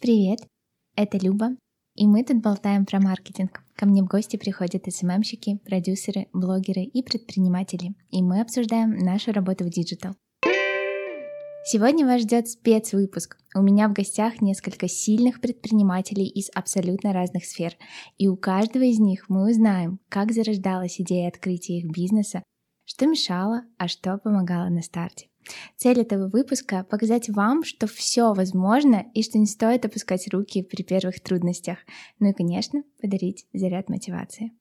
Привет, это Люба, и мы тут болтаем про маркетинг. Ко мне в гости приходят SMM щики, продюсеры, блогеры и предприниматели, и мы обсуждаем нашу работу в digital. Сегодня вас ждет спецвыпуск. У меня в гостях несколько сильных предпринимателей из абсолютно разных сфер, и у каждого из них мы узнаем, как зарождалась идея открытия их бизнеса, что мешало, а что помогало на старте. Цель этого выпуска — показать вам, что все возможно и что не стоит опускать руки при первых трудностях. Ну и, конечно, подарить заряд мотивации.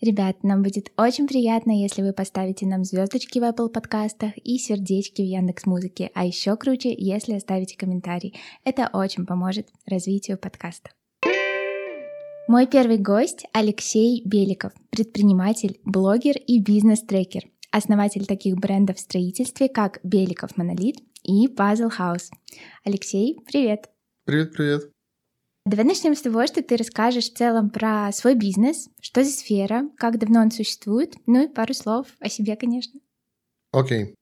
Ребят, нам будет очень приятно, если вы поставите нам звездочки в Apple подкастах и сердечки в Яндекс Музыке, а еще круче, если оставите комментарий. Это очень поможет развитию подкаста. Мой первый гость — Алексей Беликов, предприниматель, блогер и бизнес-трекер, основатель таких брендов в строительстве, как Беликов Монолит и Puzzle House. Алексей, привет! Привет-привет! Давай начнем с того, что ты расскажешь в целом про свой бизнес, что за сфера, как давно он существует, ну и пару слов о себе, конечно. Окей. Okay.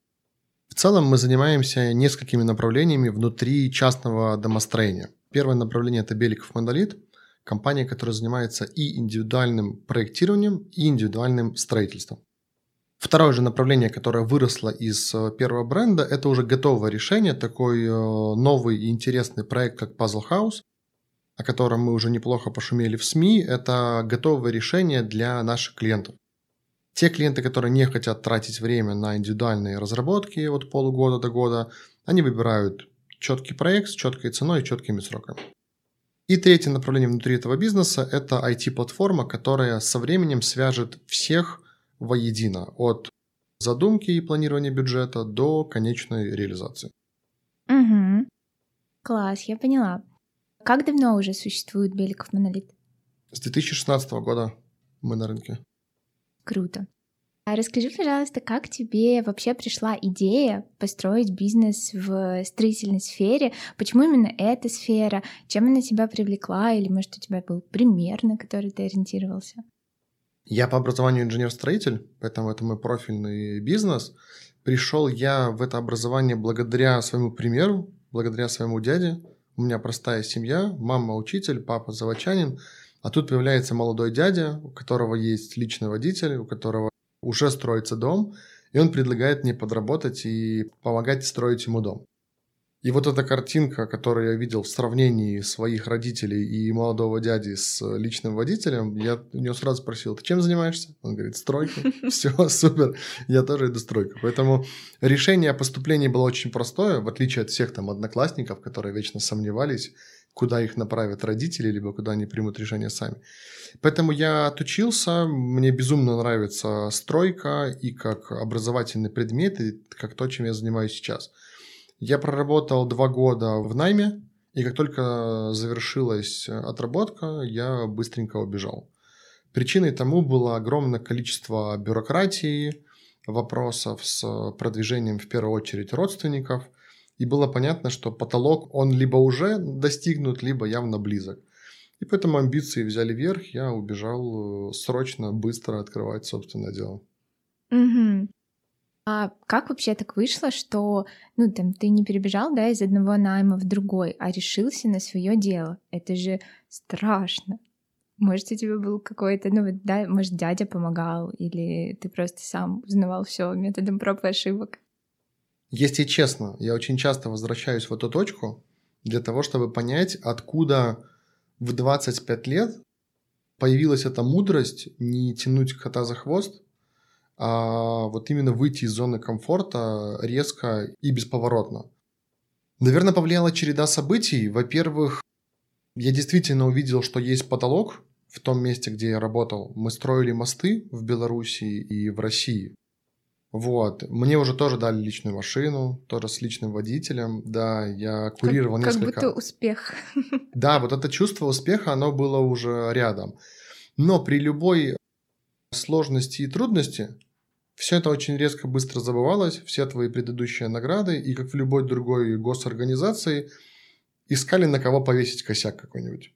В целом мы занимаемся несколькими направлениями внутри частного домостроения. Первое направление – это Беликов Монолит, компания, которая занимается и индивидуальным проектированием, и индивидуальным строительством. Второе же направление, которое выросло из э, первого бренда, это уже готовое решение, такой э, новый и интересный проект, как Puzzle House, о котором мы уже неплохо пошумели в СМИ, это готовое решение для наших клиентов. Те клиенты, которые не хотят тратить время на индивидуальные разработки от полугода до года, они выбирают четкий проект с четкой ценой и четкими сроками. И третье направление внутри этого бизнеса – это IT-платформа, которая со временем свяжет всех воедино, от задумки и планирования бюджета до конечной реализации. Угу. Класс, я поняла. Как давно уже существует Беликов Монолит? С 2016 года мы на рынке. Круто. А расскажи, пожалуйста, как тебе вообще пришла идея построить бизнес в строительной сфере? Почему именно эта сфера? Чем она тебя привлекла? Или, может, у тебя был пример, на который ты ориентировался? Я по образованию инженер-строитель, поэтому это мой профильный бизнес. Пришел я в это образование благодаря своему примеру, благодаря своему дяде, у меня простая семья, мама учитель, папа заводчанин, а тут появляется молодой дядя, у которого есть личный водитель, у которого уже строится дом, и он предлагает мне подработать и помогать строить ему дом. И вот эта картинка, которую я видел в сравнении своих родителей и молодого дяди с личным водителем, я у него сразу спросил, ты чем занимаешься? Он говорит, стройкой. Все, супер, я тоже иду стройку. Поэтому решение о поступлении было очень простое, в отличие от всех там одноклассников, которые вечно сомневались, куда их направят родители, либо куда они примут решение сами. Поэтому я отучился, мне безумно нравится стройка и как образовательный предмет, и как то, чем я занимаюсь сейчас – я проработал два года в найме, и как только завершилась отработка, я быстренько убежал. Причиной тому было огромное количество бюрократии, вопросов с продвижением в первую очередь родственников, и было понятно, что потолок, он либо уже достигнут, либо явно близок. И поэтому амбиции взяли верх, я убежал э, срочно, быстро открывать собственное дело. Угу. А как вообще так вышло, что, ну, там, ты не перебежал, да, из одного найма в другой, а решился на свое дело? Это же страшно. Может, у тебя был какой-то, ну, да, может, дядя помогал, или ты просто сам узнавал все методом проб и ошибок? Если честно, я очень часто возвращаюсь в эту точку для того, чтобы понять, откуда в 25 лет появилась эта мудрость не тянуть кота за хвост, а вот именно выйти из зоны комфорта резко и бесповоротно. Наверное, повлияла череда событий. Во-первых, я действительно увидел, что есть потолок в том месте, где я работал. Мы строили мосты в Беларуси и в России. Вот. Мне уже тоже дали личную машину, тоже с личным водителем. Да, я курировал как, несколько... Как будто успех. Да, вот это чувство успеха, оно было уже рядом. Но при любой сложности и трудности, все это очень резко быстро забывалось, все твои предыдущие награды, и как в любой другой госорганизации, искали на кого повесить косяк какой-нибудь.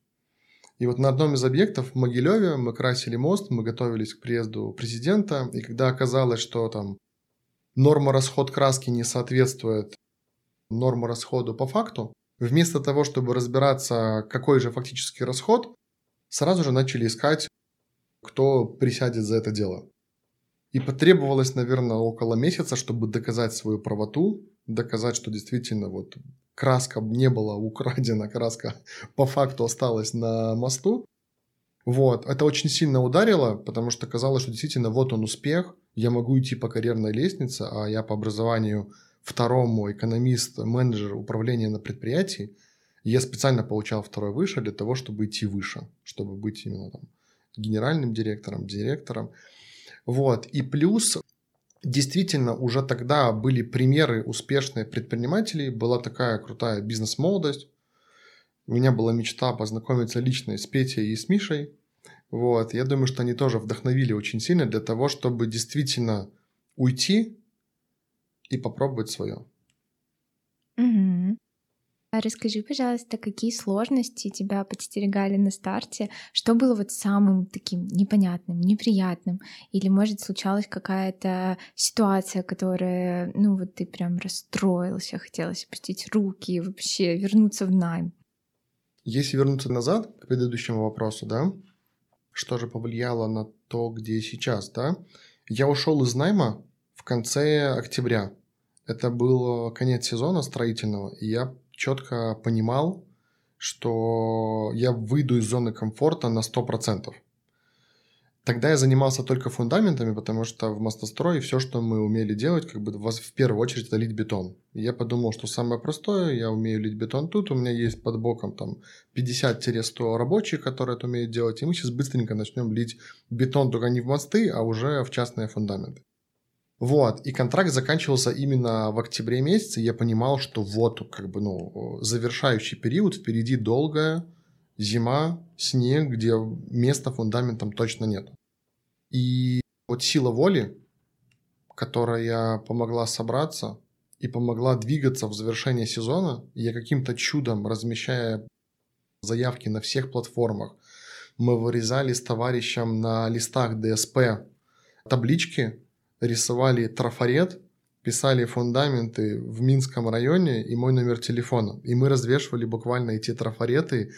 И вот на одном из объектов в Могилеве мы красили мост, мы готовились к приезду президента, и когда оказалось, что там норма расход краски не соответствует норма расходу по факту, Вместо того, чтобы разбираться, какой же фактический расход, сразу же начали искать, кто присядет за это дело. И потребовалось, наверное, около месяца, чтобы доказать свою правоту, доказать, что действительно вот краска не была украдена, краска по факту осталась на мосту. Вот, это очень сильно ударило, потому что казалось, что действительно вот он успех, я могу идти по карьерной лестнице, а я по образованию второму экономист, менеджер управления на предприятии. Я специально получал второй выше для того, чтобы идти выше, чтобы быть именно там генеральным директором, директором. Вот. И плюс действительно уже тогда были примеры успешных предпринимателей, была такая крутая бизнес-молодость. У меня была мечта познакомиться лично с Петей и с Мишей. Вот. Я думаю, что они тоже вдохновили очень сильно для того, чтобы действительно уйти и попробовать свое. Угу. А расскажи, пожалуйста, какие сложности тебя подстерегали на старте? Что было вот самым таким непонятным, неприятным? Или, может, случалась какая-то ситуация, которая, ну вот ты прям расстроился, хотелось опустить руки и вообще вернуться в найм? Если вернуться назад к предыдущему вопросу, да, что же повлияло на то, где сейчас, да? Я ушел из найма в конце октября. Это был конец сезона строительного, и я четко понимал, что я выйду из зоны комфорта на 100%. Тогда я занимался только фундаментами, потому что в мостострое все, что мы умели делать, как бы в первую очередь это лить бетон. Я подумал, что самое простое, я умею лить бетон тут, у меня есть под боком там 50-100 рабочих, которые это умеют делать, и мы сейчас быстренько начнем лить бетон только не в мосты, а уже в частные фундаменты. Вот, и контракт заканчивался именно в октябре месяце, я понимал, что вот, как бы, ну, завершающий период, впереди долгая зима, снег, где места фундаментом точно нет. И вот сила воли, которая помогла собраться и помогла двигаться в завершение сезона, я каким-то чудом, размещая заявки на всех платформах, мы вырезали с товарищем на листах ДСП таблички, рисовали трафарет, писали фундаменты в Минском районе и мой номер телефона. И мы развешивали буквально эти трафареты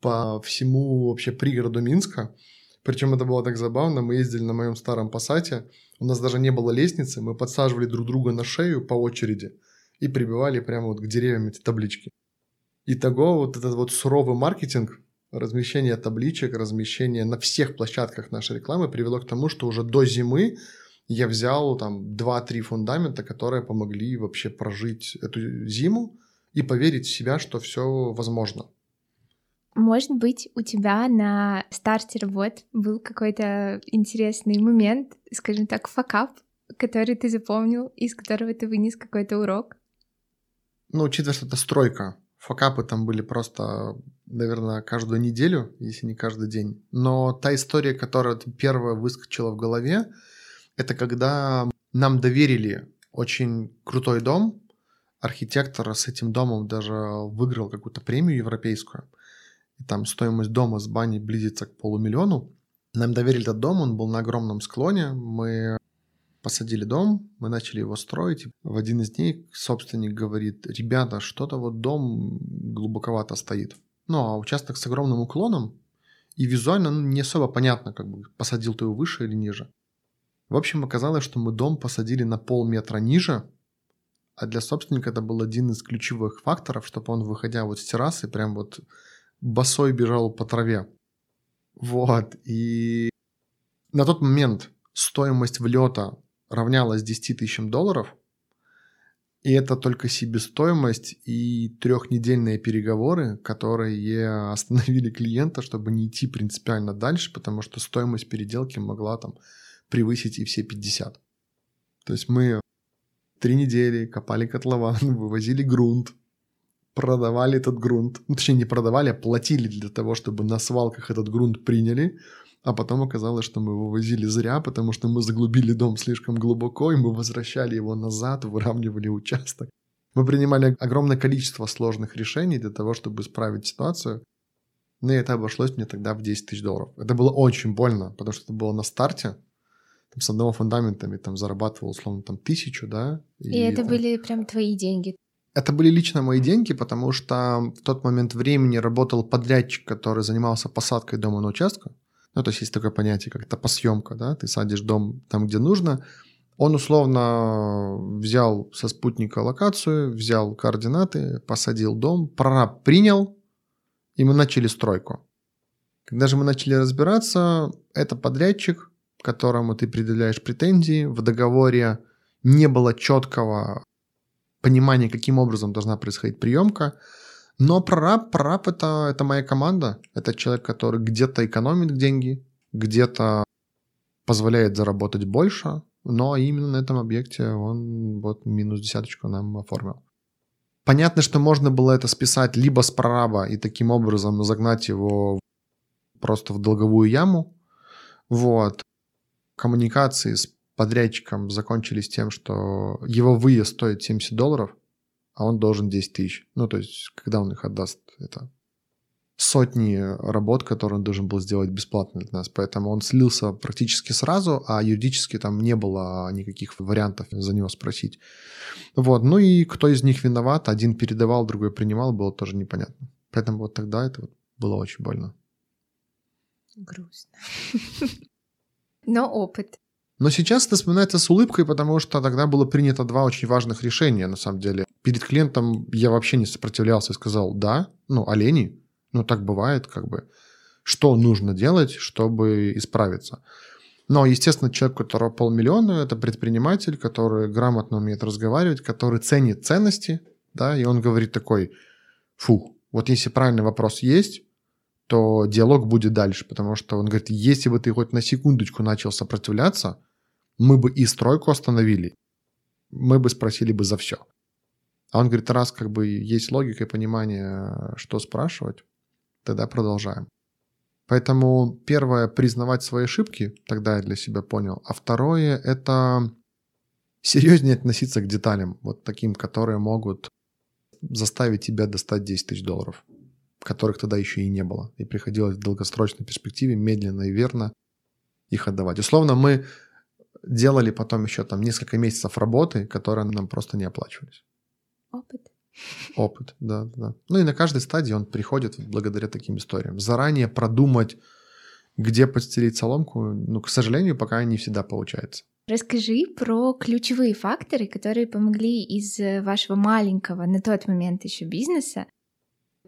по всему вообще пригороду Минска. Причем это было так забавно. Мы ездили на моем старом пассате. У нас даже не было лестницы. Мы подсаживали друг друга на шею по очереди и прибивали прямо вот к деревьям эти таблички. Итого вот этот вот суровый маркетинг, размещение табличек, размещение на всех площадках нашей рекламы привело к тому, что уже до зимы я взял там 2-3 фундамента, которые помогли вообще прожить эту зиму и поверить в себя, что все возможно. Может быть, у тебя на старте работ был какой-то интересный момент, скажем так, факап, который ты запомнил, из которого ты вынес какой-то урок? Ну, учитывая, что это стройка, факапы там были просто, наверное, каждую неделю, если не каждый день. Но та история, которая первая выскочила в голове, это когда нам доверили очень крутой дом, архитектор с этим домом даже выиграл какую-то премию европейскую, и там стоимость дома с баней близится к полумиллиону. Нам доверили этот дом, он был на огромном склоне, мы посадили дом, мы начали его строить. В один из дней собственник говорит, ребята, что-то вот дом глубоковато стоит. Ну, а участок с огромным уклоном, и визуально ну, не особо понятно, как бы посадил ты его выше или ниже. В общем, оказалось, что мы дом посадили на полметра ниже, а для собственника это был один из ключевых факторов, чтобы он, выходя вот с террасы, прям вот босой бежал по траве. Вот, и на тот момент стоимость влета равнялась 10 тысячам долларов, и это только себестоимость и трехнедельные переговоры, которые остановили клиента, чтобы не идти принципиально дальше, потому что стоимость переделки могла там превысить и все 50. То есть мы три недели копали котлован, вывозили грунт, продавали этот грунт. Ну, точнее, не продавали, а платили для того, чтобы на свалках этот грунт приняли. А потом оказалось, что мы вывозили зря, потому что мы заглубили дом слишком глубоко, и мы возвращали его назад, выравнивали участок. Мы принимали огромное количество сложных решений для того, чтобы исправить ситуацию. Но это обошлось мне тогда в 10 тысяч долларов. Это было очень больно, потому что это было на старте там, с одного фундаментами там зарабатывал условно там тысячу, да. И, и это там... были прям твои деньги? Это были лично мои деньги, потому что в тот момент времени работал подрядчик, который занимался посадкой дома на участке. Ну, то есть есть такое понятие, как это посъемка, да, ты садишь дом там, где нужно. Он условно взял со спутника локацию, взял координаты, посадил дом, прораб принял, и мы начали стройку. Когда же мы начали разбираться, это подрядчик, которому ты предъявляешь претензии. В договоре не было четкого понимания, каким образом должна происходить приемка. Но прораб, прораб это, это моя команда. Это человек, который где-то экономит деньги, где-то позволяет заработать больше, но именно на этом объекте он вот минус десяточку нам оформил. Понятно, что можно было это списать либо с прораба и таким образом загнать его просто в долговую яму. Вот. Коммуникации с подрядчиком закончились тем, что его выезд стоит 70 долларов, а он должен 10 тысяч. Ну, то есть, когда он их отдаст, это сотни работ, которые он должен был сделать бесплатно для нас. Поэтому он слился практически сразу, а юридически там не было никаких вариантов за него спросить. Вот. Ну и кто из них виноват, один передавал, другой принимал, было тоже непонятно. Поэтому вот тогда это было очень больно. Грустно. Но опыт. Но сейчас это вспоминается с улыбкой, потому что тогда было принято два очень важных решения, на самом деле. Перед клиентом я вообще не сопротивлялся и сказал «да», ну, олени, ну, так бывает, как бы. Что нужно делать, чтобы исправиться? Но, естественно, человек, у которого полмиллиона, это предприниматель, который грамотно умеет разговаривать, который ценит ценности, да, и он говорит такой, фу, вот если правильный вопрос есть, то диалог будет дальше, потому что он говорит, если бы ты хоть на секундочку начал сопротивляться, мы бы и стройку остановили, мы бы спросили бы за все. А он говорит, раз как бы есть логика и понимание, что спрашивать, тогда продолжаем. Поэтому первое, признавать свои ошибки, тогда я для себя понял. А второе, это серьезнее относиться к деталям, вот таким, которые могут заставить тебя достать 10 тысяч долларов которых тогда еще и не было. И приходилось в долгосрочной перспективе медленно и верно их отдавать. Условно, мы делали потом еще там несколько месяцев работы, которые нам просто не оплачивались. Опыт. Опыт, да, да. Ну и на каждой стадии он приходит благодаря таким историям. Заранее продумать, где подстелить соломку, ну, к сожалению, пока не всегда получается. Расскажи про ключевые факторы, которые помогли из вашего маленького на тот момент еще бизнеса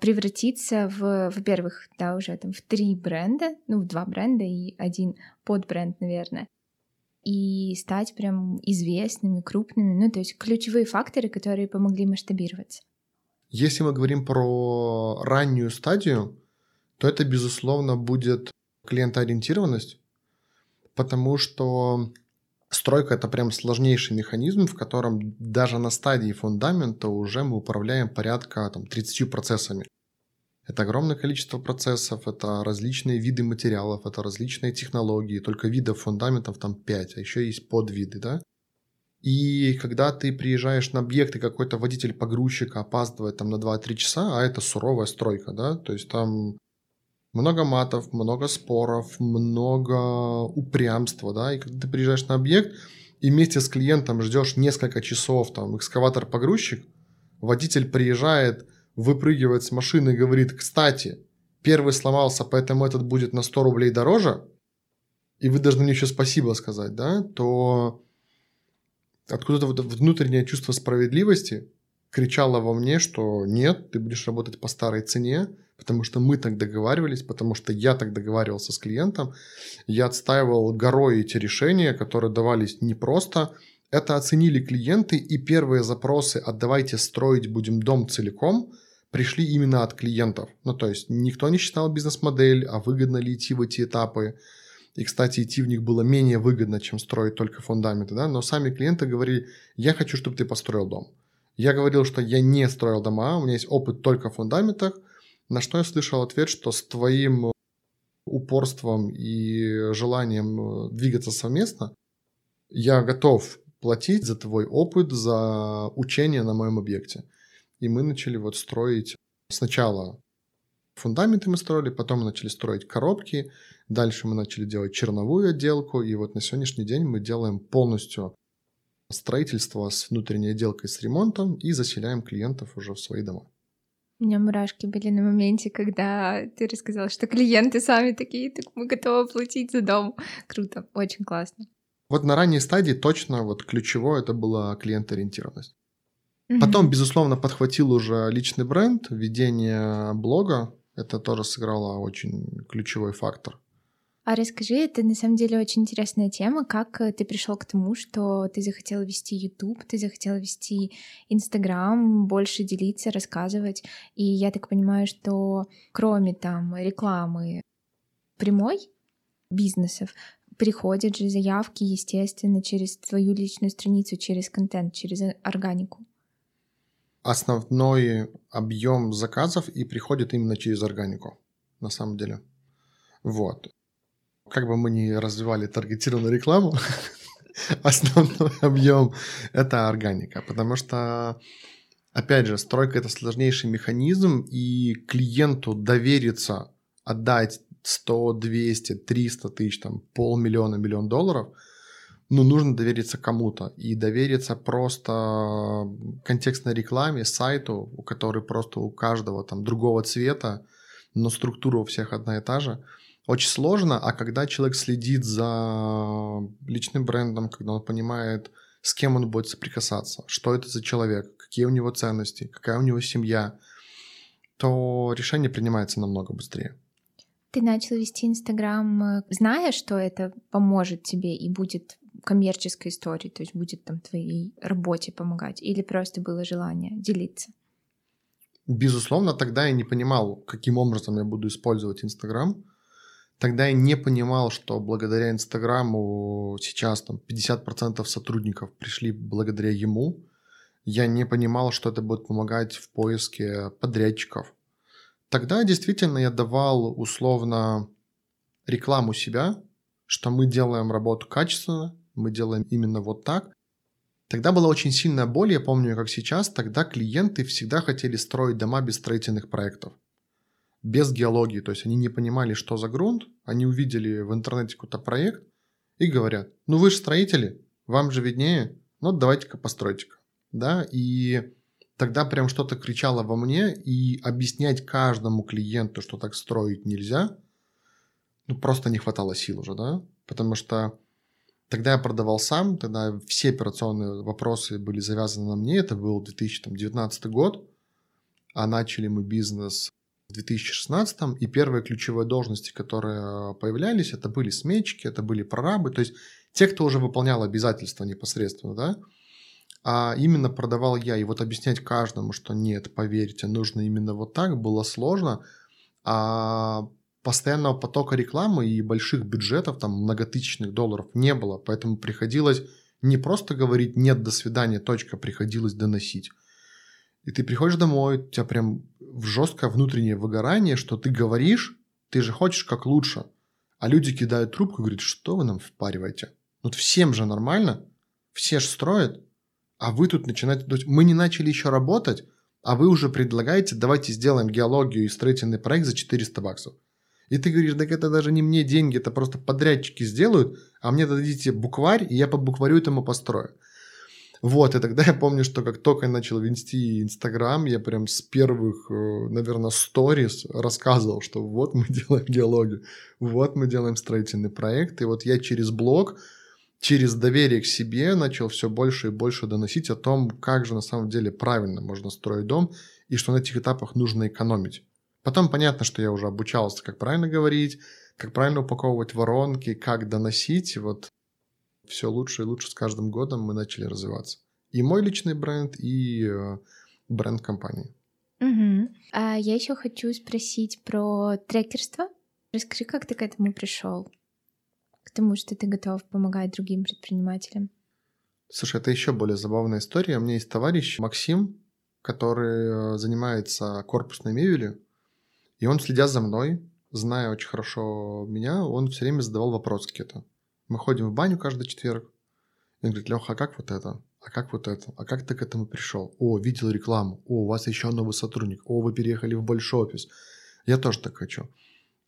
превратиться в, во-первых, да, уже там в три бренда, ну, в два бренда и один подбренд, наверное, и стать прям известными, крупными, ну, то есть ключевые факторы, которые помогли масштабироваться. Если мы говорим про раннюю стадию, то это, безусловно, будет клиентоориентированность, потому что Стройка — это прям сложнейший механизм, в котором даже на стадии фундамента уже мы управляем порядка там, 30 процессами. Это огромное количество процессов, это различные виды материалов, это различные технологии, только видов фундаментов там 5, а еще есть подвиды, да? И когда ты приезжаешь на объект, и какой-то водитель-погрузчик опаздывает там на 2-3 часа, а это суровая стройка, да, то есть там много матов, много споров, много упрямства, да, и когда ты приезжаешь на объект и вместе с клиентом ждешь несколько часов, там, экскаватор-погрузчик, водитель приезжает, выпрыгивает с машины и говорит, кстати, первый сломался, поэтому этот будет на 100 рублей дороже, и вы должны мне еще спасибо сказать, да, то откуда-то вот внутреннее чувство справедливости кричало во мне, что нет, ты будешь работать по старой цене, потому что мы так договаривались, потому что я так договаривался с клиентом. Я отстаивал горой эти решения, которые давались непросто. Это оценили клиенты, и первые запросы «отдавайте строить, будем дом целиком» пришли именно от клиентов. Ну, то есть никто не считал бизнес-модель, а выгодно ли идти в эти этапы. И, кстати, идти в них было менее выгодно, чем строить только фундаменты, да, но сами клиенты говорили, я хочу, чтобы ты построил дом. Я говорил, что я не строил дома, у меня есть опыт только в фундаментах, на что я слышал ответ, что с твоим упорством и желанием э, двигаться совместно, я готов платить за твой опыт, за учение на моем объекте. И мы начали вот строить сначала фундаменты мы строили, потом мы начали строить коробки, дальше мы начали делать черновую отделку, и вот на сегодняшний день мы делаем полностью строительство с внутренней отделкой с ремонтом и заселяем клиентов уже в свои дома. У меня мурашки были на моменте, когда ты рассказал, что клиенты сами такие, так мы готовы платить за дом. Круто, очень классно. Вот на ранней стадии точно вот ключевое это была клиент-ориентированность. Угу. Потом, безусловно, подхватил уже личный бренд, ведение блога. Это тоже сыграло очень ключевой фактор. А расскажи, это на самом деле очень интересная тема, как э, ты пришел к тому, что ты захотел вести YouTube, ты захотел вести Instagram, больше делиться, рассказывать. И я так понимаю, что кроме там рекламы прямой бизнесов, приходят же заявки, естественно, через твою личную страницу, через контент, через органику. Основной объем заказов и приходит именно через органику, на самом деле. Вот. Как бы мы ни развивали таргетированную рекламу, основной объем — это органика, потому что, опять же, стройка — это сложнейший механизм, и клиенту довериться, отдать 100, 200, 300 тысяч, там, полмиллиона, миллион долларов, ну, нужно довериться кому-то. И довериться просто контекстной рекламе, сайту, у которой просто у каждого там другого цвета, но структура у всех одна и та же – очень сложно, а когда человек следит за личным брендом, когда он понимает, с кем он будет соприкасаться, что это за человек, какие у него ценности, какая у него семья, то решение принимается намного быстрее. Ты начал вести Инстаграм, э, зная, что это поможет тебе и будет коммерческой историей, то есть будет там твоей работе помогать, или просто было желание делиться? Безусловно, тогда я не понимал, каким образом я буду использовать Инстаграм. Тогда я не понимал, что благодаря Инстаграму сейчас там 50% сотрудников пришли благодаря ему. Я не понимал, что это будет помогать в поиске подрядчиков. Тогда действительно я давал условно рекламу себя, что мы делаем работу качественно, мы делаем именно вот так. Тогда была очень сильная боль, я помню, как сейчас, тогда клиенты всегда хотели строить дома без строительных проектов без геологии, то есть они не понимали, что за грунт, они увидели в интернете какой-то проект и говорят, ну вы же строители, вам же виднее, ну давайте-ка постройте-ка, да, и тогда прям что-то кричало во мне, и объяснять каждому клиенту, что так строить нельзя, ну просто не хватало сил уже, да, потому что тогда я продавал сам, тогда все операционные вопросы были завязаны на мне, это был 2019 год, а начали мы бизнес в 2016 и первые ключевые должности, которые появлялись, это были сметчики, это были прорабы, то есть те, кто уже выполнял обязательства непосредственно, да, а именно продавал я. И вот объяснять каждому, что нет, поверьте, нужно именно вот так, было сложно. А постоянного потока рекламы и больших бюджетов, там многотысячных долларов не было, поэтому приходилось не просто говорить «нет, до свидания», точка, приходилось доносить. И ты приходишь домой, у тебя прям жесткое внутреннее выгорание, что ты говоришь, ты же хочешь как лучше. А люди кидают трубку и говорят, что вы нам впариваете? Вот всем же нормально, все же строят, а вы тут начинаете... Мы не начали еще работать, а вы уже предлагаете, давайте сделаем геологию и строительный проект за 400 баксов. И ты говоришь, так это даже не мне деньги, это просто подрядчики сделают, а мне дадите букварь, и я по букварю этому построю. Вот, и тогда я помню, что как только я начал вести Инстаграм, я прям с первых, э, наверное, сторис рассказывал, что вот мы делаем диалоги, вот мы делаем строительный проект, и вот я через блог, через доверие к себе начал все больше и больше доносить о том, как же на самом деле правильно можно строить дом, и что на этих этапах нужно экономить. Потом понятно, что я уже обучался, как правильно говорить, как правильно упаковывать воронки, как доносить. Вот все лучше и лучше с каждым годом мы начали развиваться. И мой личный бренд, и э, бренд компании. Угу. А я еще хочу спросить про трекерство. Расскажи, как ты к этому пришел? К тому, что ты готов помогать другим предпринимателям. Слушай, это еще более забавная история. У меня есть товарищ Максим, который э, занимается корпусной мебелью, и он, следя за мной, зная очень хорошо меня, он все время задавал вопросы какие-то. Мы ходим в баню каждый четверг. И он говорит, Леха, а как вот это? А как вот это? А как ты к этому пришел? О, видел рекламу. О, у вас еще новый сотрудник. О, вы переехали в большой офис. Я тоже так хочу.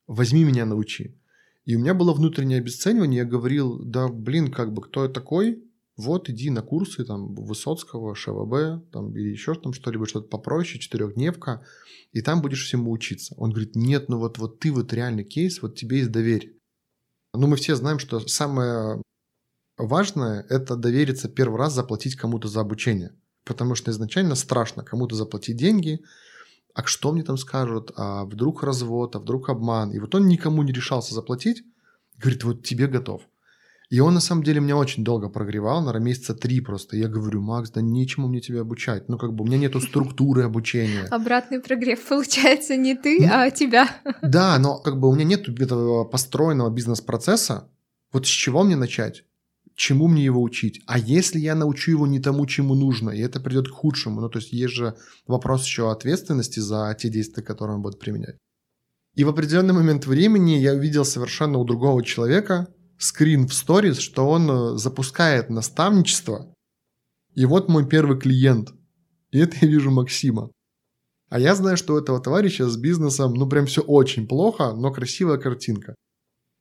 Возьми меня, научи. И у меня было внутреннее обесценивание. Я говорил, да, блин, как бы, кто я такой? вот иди на курсы там Высоцкого, ШВБ, там, или еще там что-либо, что-то попроще, четырехдневка, и там будешь всему учиться. Он говорит, нет, ну вот, вот ты вот реальный кейс, вот тебе есть доверие. Ну, мы все знаем, что самое важное – это довериться первый раз заплатить кому-то за обучение. Потому что изначально страшно кому-то заплатить деньги, а что мне там скажут, а вдруг развод, а вдруг обман. И вот он никому не решался заплатить, говорит, вот тебе готов. И он на самом деле меня очень долго прогревал, наверное, месяца три просто. Я говорю, Макс, да нечему мне тебя обучать. Ну, как бы у меня нету структуры обучения. Обратный прогрев получается не ты, ну, а тебя. Да, но как бы у меня нет этого построенного бизнес-процесса. Вот с чего мне начать? чему мне его учить? А если я научу его не тому, чему нужно, и это придет к худшему? Ну, то есть есть же вопрос еще ответственности за те действия, которые он будет применять. И в определенный момент времени я увидел совершенно у другого человека скрин в сторис, что он э, запускает наставничество, и вот мой первый клиент. И это я вижу Максима. А я знаю, что у этого товарища с бизнесом, ну прям все очень плохо, но красивая картинка.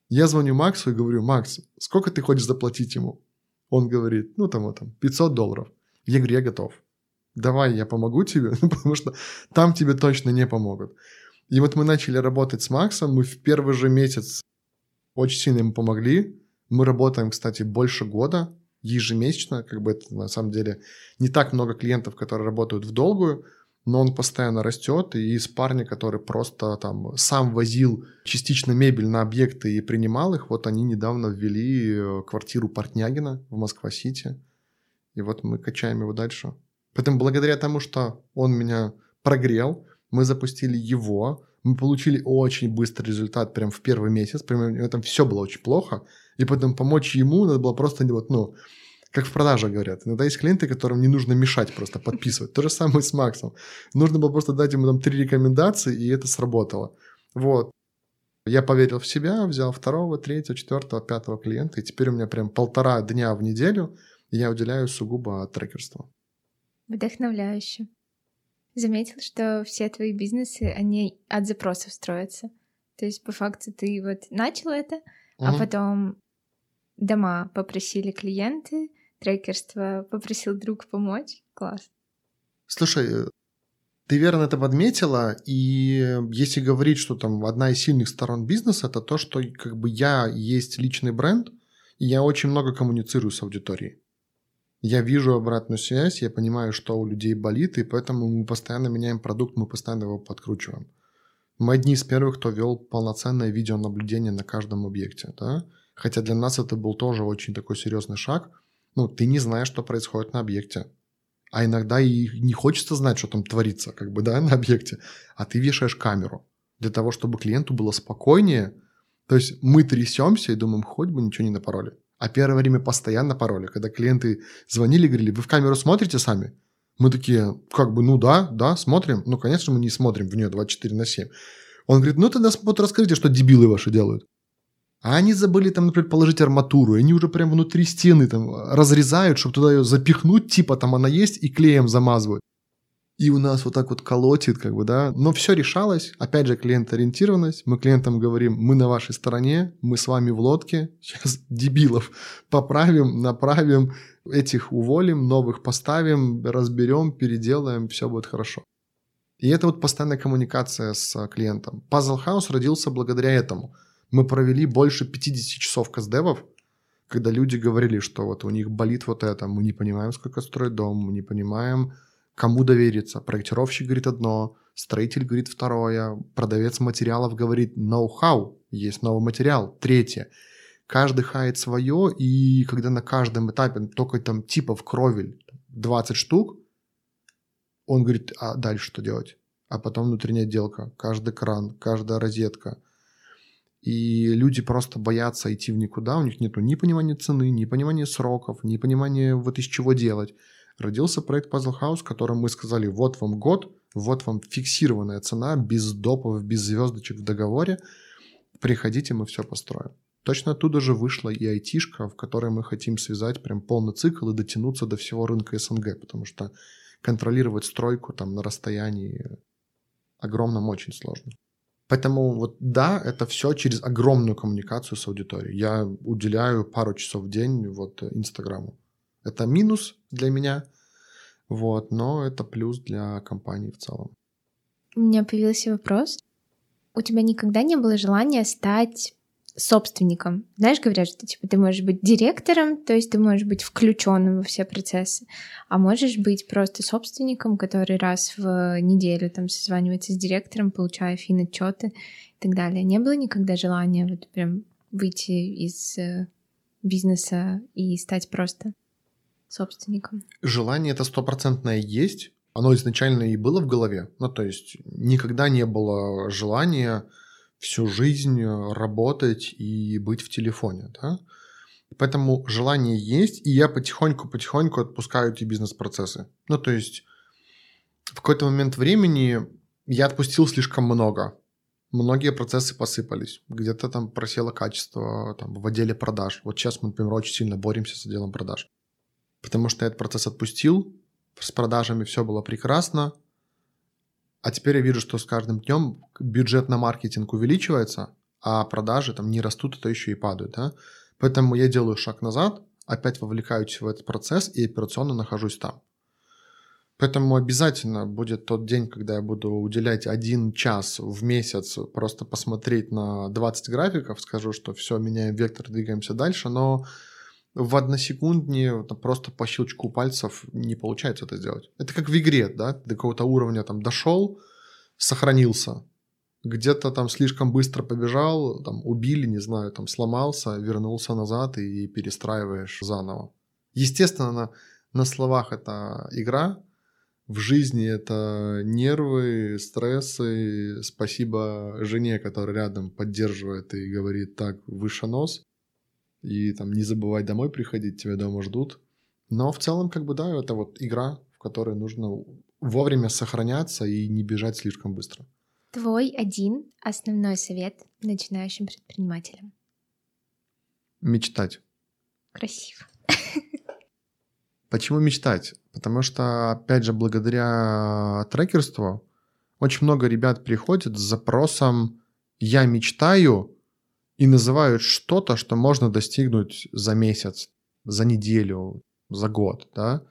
Я звоню Максу и говорю, Макс, сколько ты хочешь заплатить ему? Он говорит, ну там, вот, там 500 долларов. Я говорю, я готов. Давай, я помогу тебе, потому что там тебе точно не помогут. И вот мы начали работать с Максом, мы в первый же месяц очень сильно ему помогли. Мы работаем, кстати, больше года, ежемесячно, как бы это на самом деле не так много клиентов, которые работают в долгую, но он постоянно растет, и из парня, который просто там сам возил частично мебель на объекты и принимал их, вот они недавно ввели э, квартиру Портнягина в Москва-Сити, и вот мы качаем его дальше. Поэтому благодаря тому, что он меня прогрел, мы запустили его, мы получили очень быстрый результат прям в первый месяц, прям этом все было очень плохо, и потом помочь ему надо было просто вот, ну, как в продаже говорят. Иногда есть клиенты, которым не нужно мешать, просто подписывать. То же самое с Максом. Нужно было просто дать ему там три рекомендации, и это сработало. Вот. Я поверил в себя, взял второго, третьего, четвертого, пятого клиента, и теперь у меня прям полтора дня в неделю я уделяю сугубо трекерству. Вдохновляюще. Заметил, что все твои бизнесы, они от запросов строятся. То есть, по факту, ты вот начал это, угу. а потом дома попросили клиенты, трекерство попросил друг помочь. Класс. Слушай, э, ты верно это подметила, и если говорить, что там одна из сильных сторон бизнеса, это то, что как бы я есть личный бренд, и я очень много коммуницирую с аудиторией. Я вижу обратную связь, я понимаю, что у людей болит, и поэтому мы постоянно меняем продукт, мы постоянно его подкручиваем. Мы одни из первых, кто вел полноценное видеонаблюдение на каждом объекте. Да? Хотя для нас это был тоже очень такой серьезный шаг. Ну, ты не знаешь, что происходит на объекте. А иногда и не хочется знать, что там творится, как бы, да, на объекте. А ты вешаешь камеру для того, чтобы клиенту было спокойнее. То есть мы трясемся и думаем, хоть бы ничего не напороли. А первое время постоянно пароли. Когда клиенты звонили, говорили, вы в камеру смотрите сами? Мы такие, как бы, ну да, да, смотрим. Ну, конечно, мы не смотрим в нее 24 на 7. Он говорит, ну тогда вот расскажите, что дебилы ваши делают. А они забыли там, например, положить арматуру, и они уже прям внутри стены там разрезают, чтобы туда ее запихнуть, типа там она есть, и клеем замазывают. И у нас вот так вот колотит, как бы, да. Но все решалось. Опять же, клиент-ориентированность. Мы клиентам говорим, мы на вашей стороне, мы с вами в лодке. Сейчас дебилов поправим, направим, этих уволим, новых поставим, разберем, переделаем, все будет хорошо. И это вот постоянная коммуникация с клиентом. Puzzle House родился благодаря этому – мы провели больше 50 часов каздевов, когда люди говорили, что вот у них болит вот это, мы не понимаем, сколько строить дом, мы не понимаем, кому довериться. Проектировщик говорит одно, строитель говорит второе, продавец материалов говорит ноу-хау, есть новый материал, третье. Каждый хает свое, и когда на каждом этапе только там типов кровель 20 штук, он говорит, а дальше что делать? А потом внутренняя отделка, каждый кран, каждая розетка, и люди просто боятся идти в никуда, у них нет ни понимания цены, ни понимания сроков, ни понимания вот из чего делать. Родился проект Puzzle House, которым мы сказали, вот вам год, вот вам фиксированная цена, без допов, без звездочек в договоре, приходите, мы все построим. Точно оттуда же вышла и айтишка, в которой мы хотим связать прям полный цикл и дотянуться до всего рынка СНГ, потому что контролировать стройку там на расстоянии огромном очень сложно. Поэтому вот да, это все через огромную коммуникацию с аудиторией. Я уделяю пару часов в день вот Инстаграму. Это минус для меня, вот, но это плюс для компании в целом. У меня появился вопрос. У тебя никогда не было желания стать собственником. Знаешь, говорят, что типа ты можешь быть директором, то есть ты можешь быть включенным во все процессы, а можешь быть просто собственником, который раз в неделю там созванивается с директором, получая фин-отчеты и так далее. Не было никогда желания вот прям выйти из э, бизнеса и стать просто собственником? Желание это стопроцентное есть. Оно изначально и было в голове. Ну, то есть никогда не было желания всю жизнь э, работать и быть в телефоне, да? Поэтому желание есть, и я потихоньку-потихоньку отпускаю эти бизнес-процессы. Ну, то есть в какой-то момент времени я отпустил слишком много. Многие процессы посыпались. Где-то там просело качество там, в отделе продаж. Вот сейчас мы, например, очень сильно боремся с отделом продаж. Потому что я этот процесс отпустил, с продажами все было прекрасно, а теперь я вижу, что с каждым днем бюджет на маркетинг увеличивается, а продажи там не растут, а то еще и падают. Да? Поэтому я делаю шаг назад, опять вовлекаюсь в этот процесс и операционно нахожусь там. Поэтому обязательно будет тот день, когда я буду уделять один час в месяц, просто посмотреть на 20 графиков, скажу, что все, меняем вектор, двигаемся дальше, но в односекундне просто по щелчку пальцев не получается это сделать. Это как в игре, да, до какого-то уровня там дошел, сохранился, где-то там слишком быстро побежал, там убили, не знаю, там сломался, вернулся назад и перестраиваешь заново. Естественно, на, на словах это игра, в жизни это нервы, стрессы. Спасибо жене, которая рядом поддерживает и говорит так, выше нос и там не забывать домой приходить, тебя дома ждут. Но в целом, как бы, да, это вот игра, в которой нужно вовремя сохраняться и не бежать слишком быстро. Твой один основной совет начинающим предпринимателям? Мечтать. Красиво. Почему мечтать? Потому что, опять же, благодаря трекерству очень много ребят приходят с запросом «я мечтаю», и называют что-то, что можно достигнуть за месяц, за неделю, за год, да.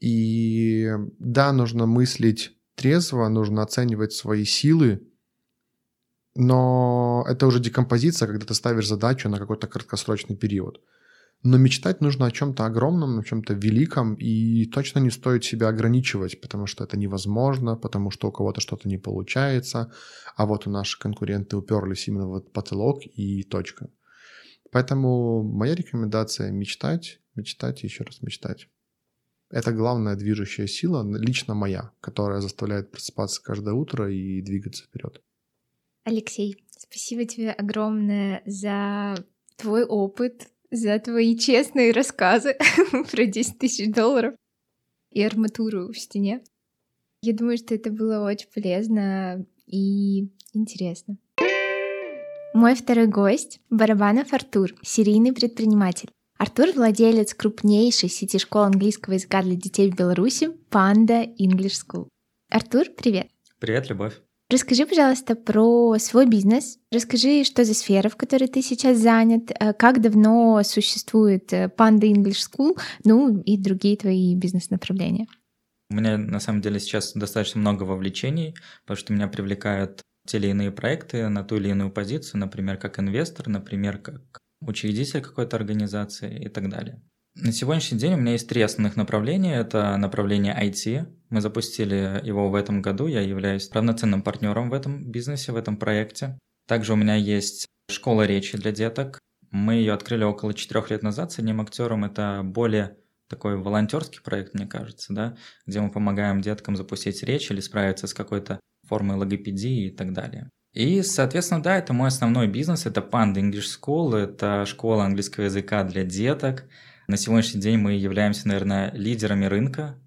И да, нужно мыслить трезво, нужно оценивать свои силы, но это уже декомпозиция, когда ты ставишь задачу на какой-то краткосрочный период. Но мечтать нужно о чем-то огромном, о чем-то великом, и точно не стоит себя ограничивать, потому что это невозможно, потому что у кого-то что-то не получается, а вот у наши конкуренты уперлись именно в этот потолок и точка. Поэтому моя рекомендация – мечтать, мечтать и еще раз мечтать. Это главная движущая сила, лично моя, которая заставляет просыпаться каждое утро и двигаться вперед. Алексей, спасибо тебе огромное за твой опыт, за твои честные рассказы про 10 тысяч долларов и арматуру в стене. Я думаю, что это было очень полезно и интересно. Мой второй гость — Барабанов Артур, серийный предприниматель. Артур — владелец крупнейшей сети школ английского языка для детей в Беларуси Panda English School. Артур, привет! Привет, Любовь! Расскажи, пожалуйста, про свой бизнес. Расскажи, что за сфера, в которой ты сейчас занят, э, как давно существует э, Panda English School, ну и другие твои бизнес-направления. У меня на самом деле сейчас достаточно много вовлечений, потому что меня привлекают те или иные проекты на ту или иную позицию, например, как инвестор, например, как учредитель какой-то организации и так далее. На сегодняшний день у меня есть три основных направления. Это направление IT. Мы запустили его в этом году. Я являюсь равноценным партнером в этом бизнесе, в этом проекте. Также у меня есть школа речи для деток. Мы ее открыли около четырех лет назад с одним актером. Это более такой волонтерский проект, мне кажется, да, где мы помогаем деткам запустить речь или справиться с какой-то формой логопедии и так далее. И, соответственно, да, это мой основной бизнес, это Panda English School, это школа английского языка для деток – на сегодняшний день мы являемся, наверное, лидерами рынка.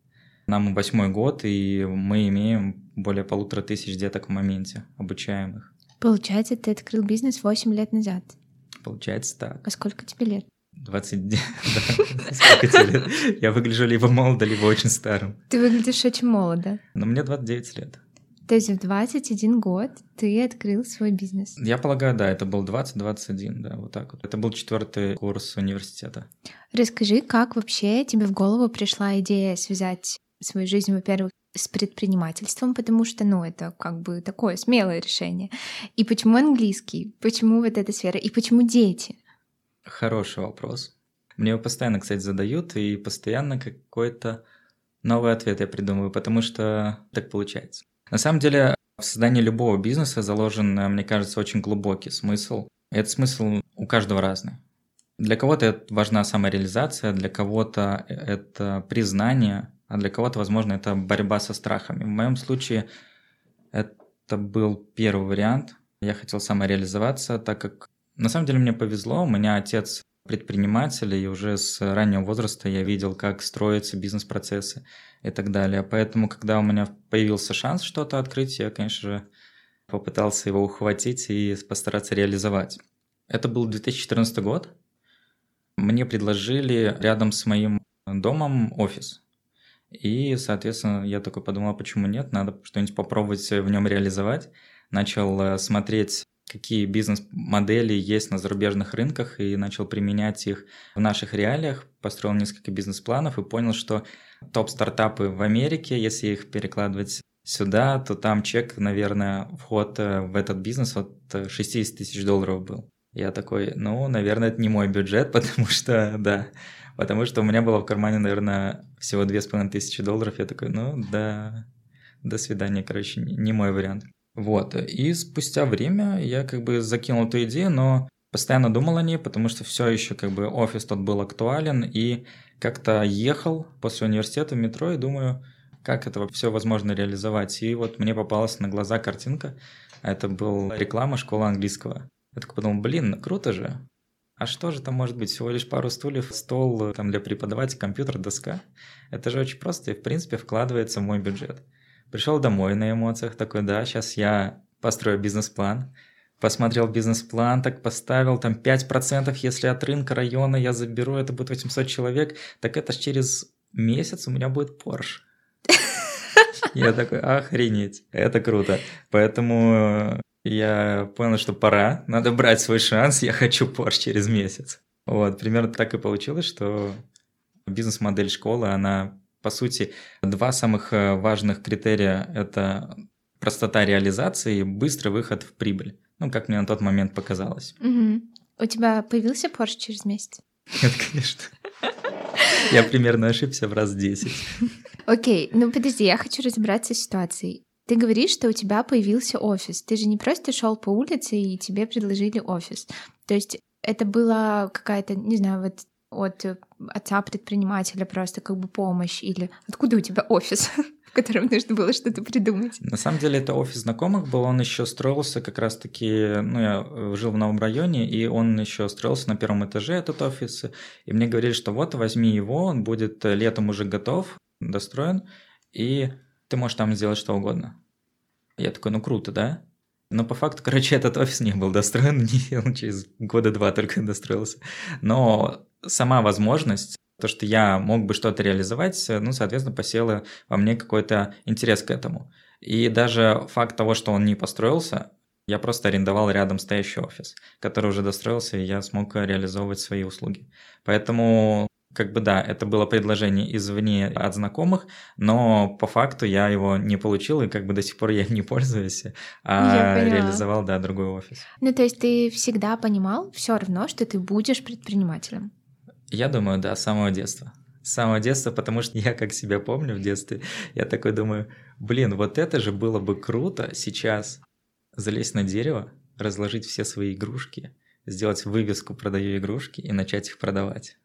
Нам восьмой год, и мы имеем более полутора тысяч деток в моменте, обучаемых. Получается, ты открыл бизнес 8 лет назад. Получается так. А сколько тебе лет? 20... Да, сколько тебе лет? Я выгляжу либо молодо, либо очень старым. Ты выглядишь очень молодо. Но мне 29 лет. То есть в 21 год ты открыл свой бизнес? Я полагаю, да, это был 20-21, да, вот так вот. Это был четвертый курс университета. Расскажи, как вообще тебе в голову пришла идея связать свою жизнь, во-первых, с предпринимательством, потому что, ну, это как бы такое смелое решение. И почему английский? Почему вот эта сфера? И почему дети? Хороший вопрос. Мне его постоянно, кстати, задают, и постоянно какой-то новый ответ я придумываю, потому что так получается. На самом деле, в создании любого бизнеса заложен, мне кажется, очень глубокий смысл. Этот смысл у каждого разный. Для кого-то это важна самореализация, для кого-то это признание, а для кого-то, возможно, это борьба со страхами. В моем случае это был первый вариант. Я хотел самореализоваться, так как на самом деле мне повезло. У меня отец предприниматель, и уже с раннего возраста я видел, как строятся бизнес-процессы и так далее. Поэтому, когда у меня появился шанс что-то открыть, я, конечно же, попытался его ухватить и постараться реализовать. Это был 2014 год. Мне предложили рядом с моим домом офис. И, соответственно, я такой подумал, а почему нет, надо что-нибудь попробовать в нем реализовать. Начал э, смотреть, какие бизнес-модели есть на зарубежных рынках и начал применять их в наших реалиях. Построил несколько бизнес-планов и понял, что топ-стартапы в Америке, если их перекладывать сюда, то там чек, наверное, вход э, в этот бизнес от 60 тысяч долларов был. Я такой, ну, наверное, это не мой бюджет, потому что, да, потому что у меня было в кармане, наверное, всего две с половиной тысячи долларов. Я такой, ну, да, до свидания, короче, не мой вариант. Вот, и спустя время я как бы закинул эту идею, но постоянно думал о ней, потому что все еще как бы офис тот был актуален, и как-то ехал после университета в метро и думаю, как это все возможно реализовать. И вот мне попалась на глаза картинка, это была реклама школы английского. Я такой подумал, блин, круто же. А что же там может быть? Всего лишь пару стульев, стол там для преподавателя, компьютер, доска. Это же очень просто и, в принципе, вкладывается в мой бюджет. Пришел домой на эмоциях, такой, да, сейчас я построю бизнес-план. Посмотрел бизнес-план, так поставил там 5%, если от рынка района я заберу, это будет 800 человек, так это ж через месяц у меня будет Porsche. Я такой, охренеть, это круто. Поэтому я понял, что пора, надо брать свой шанс, я хочу Porsche через месяц. Вот, примерно так и получилось, что бизнес-модель школы, она, по сути, два самых э, важных критерия – это простота реализации и быстрый выход в прибыль. Ну, как мне на тот момент показалось. Угу. У тебя появился Porsche через месяц? Нет, конечно. Я примерно ошибся в раз 10. Окей, ну подожди, я хочу разобраться с ситуацией. Ты говоришь, что у тебя появился офис. Ты же не просто шел по улице и тебе предложили офис. То есть это была какая-то, не знаю, вот от отца предпринимателя просто как бы помощь или откуда у тебя офис? в котором нужно было что-то придумать. На самом деле это офис знакомых был, он еще строился как раз-таки, ну я жил в новом районе, и он еще строился на первом этаже, этот офис, и мне говорили, что вот возьми его, он будет летом уже готов, достроен, и ты можешь там сделать что угодно. Я такой, ну круто, да? Но по факту, короче, этот офис не был достроен, он через года два только достроился. Но сама возможность, то, что я мог бы что-то реализовать, ну, соответственно, посела во мне какой-то интерес к этому. И даже факт того, что он не построился, я просто арендовал рядом стоящий офис, который уже достроился, и я смог реализовывать свои услуги. Поэтому как бы да, это было предложение извне от знакомых, но по факту я его не получил, и как бы до сих пор я не пользуюсь, а реализовал, да, другой офис. Ну, то есть ты всегда понимал все равно, что ты будешь предпринимателем? Я думаю, да, с самого детства. С самого детства, потому что я как себя помню в детстве, я такой думаю, блин, вот это же было бы круто сейчас залезть на дерево, разложить все свои игрушки, сделать вывеску «Продаю игрушки» и начать их продавать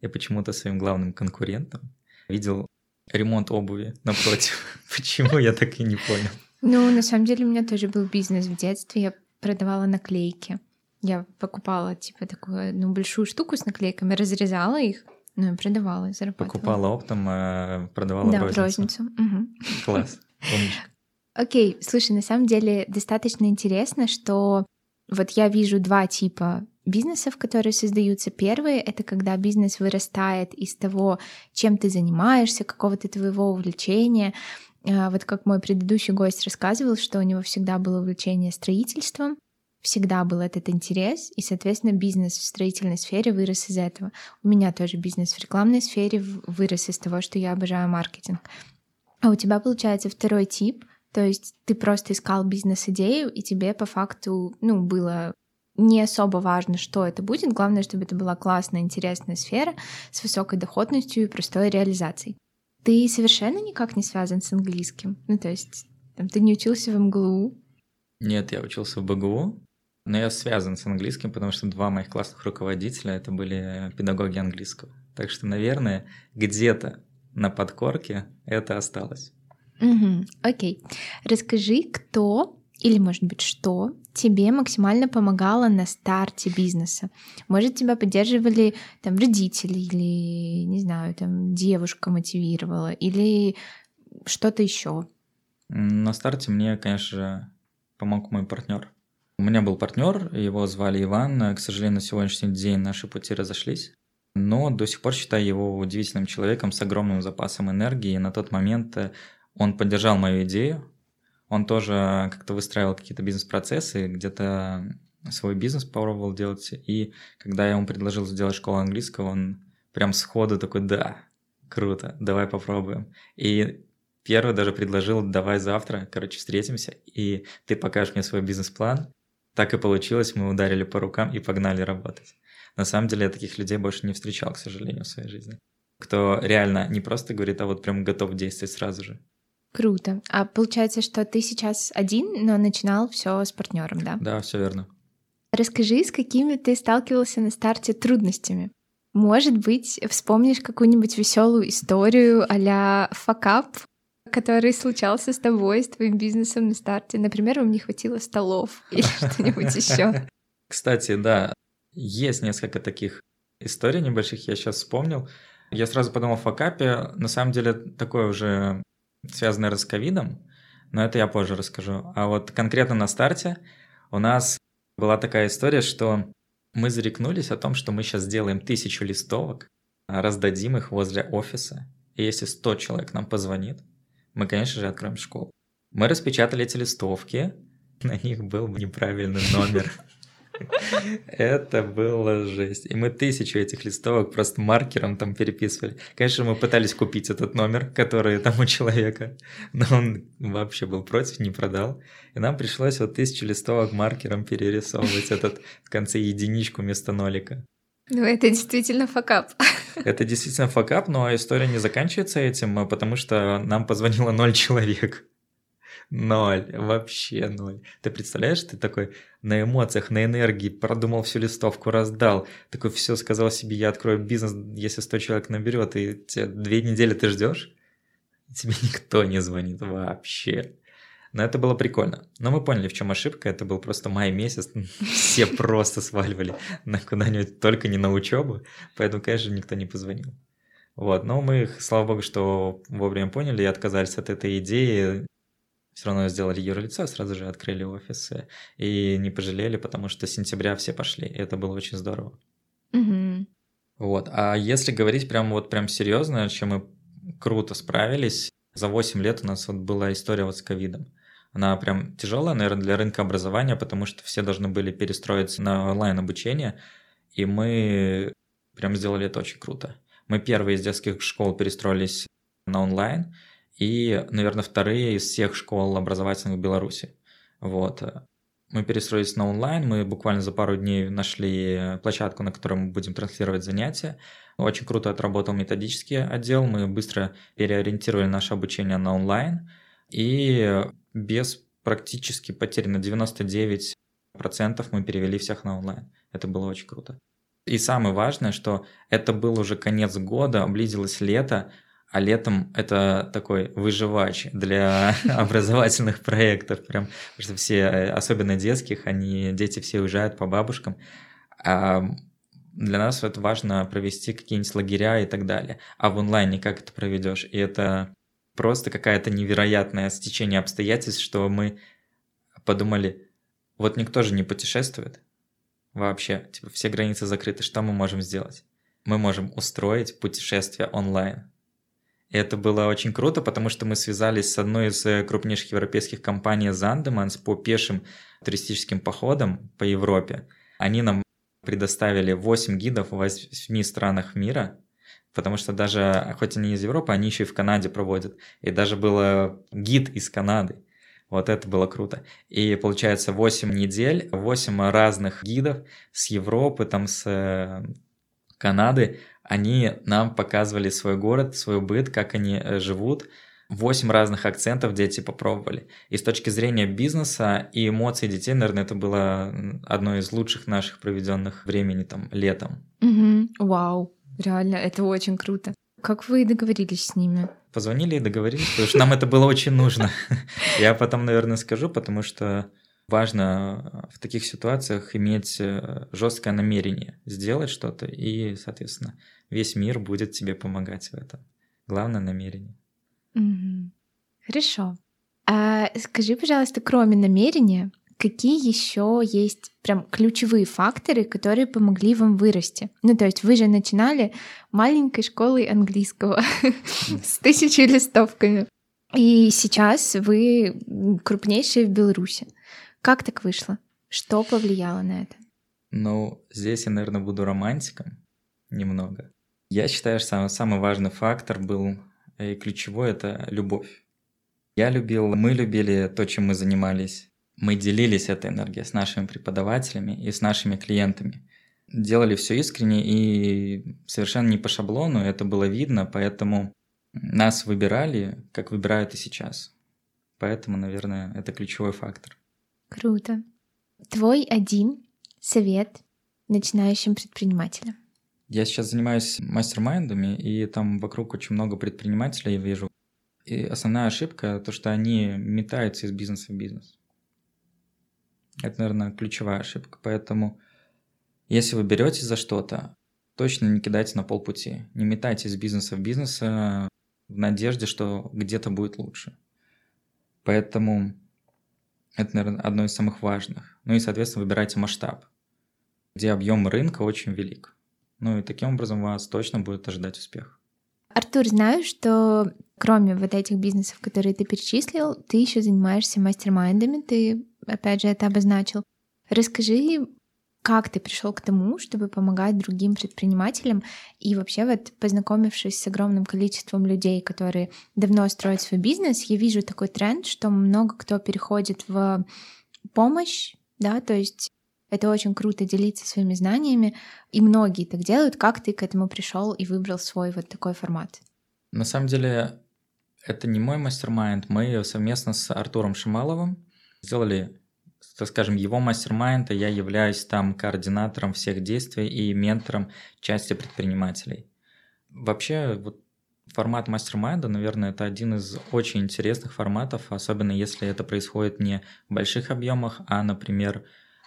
я почему-то своим главным конкурентом видел ремонт обуви напротив. Почему, я так и не понял. Ну, на самом деле у меня тоже был бизнес в детстве. Я продавала наклейки. Я покупала, типа, такую, ну, большую штуку с наклейками, разрезала их, ну, и продавала, зарабатывала. Покупала оптом, а продавала да, в розницу. розницу. Угу. Класс, умничка. Окей, слушай, на самом деле достаточно интересно, что вот я вижу два типа бизнесов, которые создаются. Первые — это когда бизнес вырастает из того, чем ты занимаешься, какого-то твоего увлечения. А, вот как мой предыдущий гость рассказывал, что у него всегда было увлечение строительством, всегда был этот интерес, и, соответственно, бизнес в строительной сфере вырос из этого. У меня тоже бизнес в рекламной сфере вырос из того, что я обожаю маркетинг. А у тебя, получается, второй тип, то есть ты просто искал бизнес-идею, и тебе по факту, ну, было не особо важно, что это будет. Главное, чтобы это была классная, интересная сфера с высокой доходностью и простой реализацией. Ты совершенно никак не связан с английским? Ну, то есть там, ты не учился в МГУ? Нет, я учился в БГУ, но я связан с английским, потому что два моих классных руководителя это были педагоги английского. Так что, наверное, где-то на подкорке это осталось. Угу, окей. Расскажи, кто или, может быть, что тебе максимально помогало на старте бизнеса? Может, тебя поддерживали там родители или, не знаю, там девушка мотивировала или что-то еще? На старте мне, конечно же, помог мой партнер. У меня был партнер, его звали Иван. К сожалению, на сегодняшний день наши пути разошлись. Но до сих пор считаю его удивительным человеком с огромным запасом энергии. На тот момент э, он поддержал мою идею, он тоже как-то выстраивал какие-то бизнес-процессы, где-то свой бизнес попробовал делать. И когда я ему предложил сделать школу английского, он прям сходу такой, да, круто, давай попробуем. И первый даже предложил, давай завтра, короче, встретимся, и ты покажешь мне свой бизнес-план. Так и получилось, мы ударили по рукам и погнали работать. На самом деле я таких людей больше не встречал, к сожалению, в своей жизни. Кто реально не просто говорит, а вот прям готов действовать сразу же. Круто. А получается, что ты сейчас один, но начинал все с партнером, да? Да, все верно. Расскажи, с какими ты сталкивался на старте трудностями? Может быть, вспомнишь какую-нибудь веселую историю а-ля факап, который случался с тобой, с твоим бизнесом на старте. Например, вам не хватило столов или что-нибудь еще. Кстати, да, есть несколько таких историй небольших, я сейчас вспомнил. Я сразу подумал о факапе. На самом деле, такое уже связанное с ковидом, но это я позже расскажу. А вот конкретно на старте у нас была такая история, что мы зарекнулись о том, что мы сейчас сделаем тысячу листовок, раздадим их возле офиса, и если 100 человек нам позвонит, мы, конечно же, откроем школу. Мы распечатали эти листовки, на них был неправильный номер. Это было жесть. И мы тысячу этих листовок просто маркером там переписывали. Конечно, мы пытались купить этот номер, который там у человека, но он вообще был против, не продал. И нам пришлось вот тысячу листовок маркером перерисовывать этот в конце единичку вместо нолика. Ну, это действительно факап. Это действительно факап, но история не заканчивается этим, потому что нам позвонило ноль человек. Ноль, вообще ноль. Ты представляешь, ты такой на эмоциях, на энергии продумал всю листовку, раздал. Такой все сказал себе, я открою бизнес, если 100 человек наберет, и тебе две недели ты ждешь, тебе никто не звонит вообще. Но это было прикольно. Но мы поняли, в чем ошибка. Это был просто май месяц. Все просто сваливали на куда-нибудь, только не на учебу. Поэтому, конечно, никто не позвонил. Вот, но мы, слава богу, что вовремя поняли и отказались от этой идеи все равно сделали юрлицо, сразу же открыли офисы и не пожалели, потому что с сентября все пошли, и это было очень здорово. Угу. Вот, а если говорить прям вот прям серьезно, чем мы круто справились, за 8 лет у нас вот была история вот с ковидом. Она прям тяжелая, наверное, для рынка образования, потому что все должны были перестроиться на онлайн обучение, и мы прям сделали это очень круто. Мы первые из детских школ перестроились на онлайн, и, наверное, вторые из всех школ образовательных в Беларуси. Вот. Мы перестроились на онлайн, мы буквально за пару дней нашли площадку, на которой мы будем транслировать занятия. Очень круто отработал методический отдел, мы быстро переориентировали наше обучение на онлайн, и без практически потерь на 99% мы перевели всех на онлайн. Это было очень круто. И самое важное, что это был уже конец года, близилось лето, а летом это такой выживач для образовательных проектов, прям, что все, особенно детских, они, дети все уезжают по бабушкам, а для нас это важно провести какие-нибудь лагеря и так далее. А в онлайне как это проведешь? И это просто какая-то невероятное стечение обстоятельств, что мы подумали, вот никто же не путешествует вообще, типа все границы закрыты, что мы можем сделать? Мы можем устроить путешествие онлайн И это было очень круто, потому что мы связались с одной из э, крупнейших европейских компаний Zandemans по пешим туристическим походам по Европе. Они нам предоставили 8 гидов в 8 странах мира, потому что даже, хоть они из Европы, они еще и в Канаде проводят. И даже был гид из Канады. Вот это было круто. И получается 8 недель, 8 разных гидов с Европы, там с э, Канады, они нам показывали свой город, свой быт, как они э, живут. Восемь разных акцентов дети попробовали. И с точки зрения бизнеса и эмоций детей, наверное, это было одно из лучших наших проведенных времени там летом. Угу. Вау, реально, это очень круто. Как вы договорились с ними? Позвонили и договорились, потому что нам это было очень нужно. Я потом, наверное, скажу, потому что важно в таких ситуациях иметь э, жесткое намерение сделать что-то, и, соответственно, весь мир будет тебе помогать в этом. Главное намерение. Угу. Хорошо. А скажи, пожалуйста, кроме намерения, какие еще есть прям ключевые факторы, которые помогли вам вырасти? Ну, то есть вы же начинали маленькой школой английского с тысячей листовками. И сейчас вы крупнейшие в Беларуси. Как так вышло? Что повлияло на это? Ну, здесь я, наверное, буду романтиком немного. Я считаю, что самый, самый важный фактор был и ключевой – это любовь. Я любил, мы любили то, чем мы занимались. Мы делились этой энергией с нашими преподавателями и с нашими клиентами. Делали все искренне и совершенно не по шаблону, это было видно, поэтому нас выбирали, как выбирают и сейчас. Поэтому, наверное, это ключевой фактор. Круто. Твой один совет начинающим предпринимателям? Я сейчас занимаюсь мастер-майндами, и там вокруг очень много предпринимателей я вижу. И основная ошибка то, что они метаются из бизнеса в бизнес. Это, наверное, ключевая ошибка. Поэтому, если вы беретесь за что-то, точно не кидайте на полпути. Не метайте из бизнеса в бизнес в надежде, что где-то будет лучше. Поэтому это, наверное, одно из самых важных. Ну и, соответственно, выбирайте масштаб, где объем рынка очень велик. Ну и таким образом вас точно будет ожидать успех. Артур, знаю, что кроме вот этих бизнесов, которые ты перечислил, ты еще занимаешься мастер-майндами, ты опять же это обозначил. Расскажи, как ты пришел к тому, чтобы помогать другим предпринимателям и вообще вот познакомившись с огромным количеством людей, которые давно строят свой бизнес, я вижу такой тренд, что много кто переходит в помощь, да, то есть это очень круто делиться своими знаниями, и многие так делают. Как ты к этому пришел и выбрал свой вот такой формат? На самом деле, это не мой мастер-майнд. Мы совместно с Артуром Шималовым сделали, так скажем, его мастер-майнд, и я являюсь там координатором всех действий и ментором части предпринимателей. Вообще, вот формат мастер-майнда, наверное, это один из очень интересных форматов, особенно если это происходит не в больших объемах, а, например,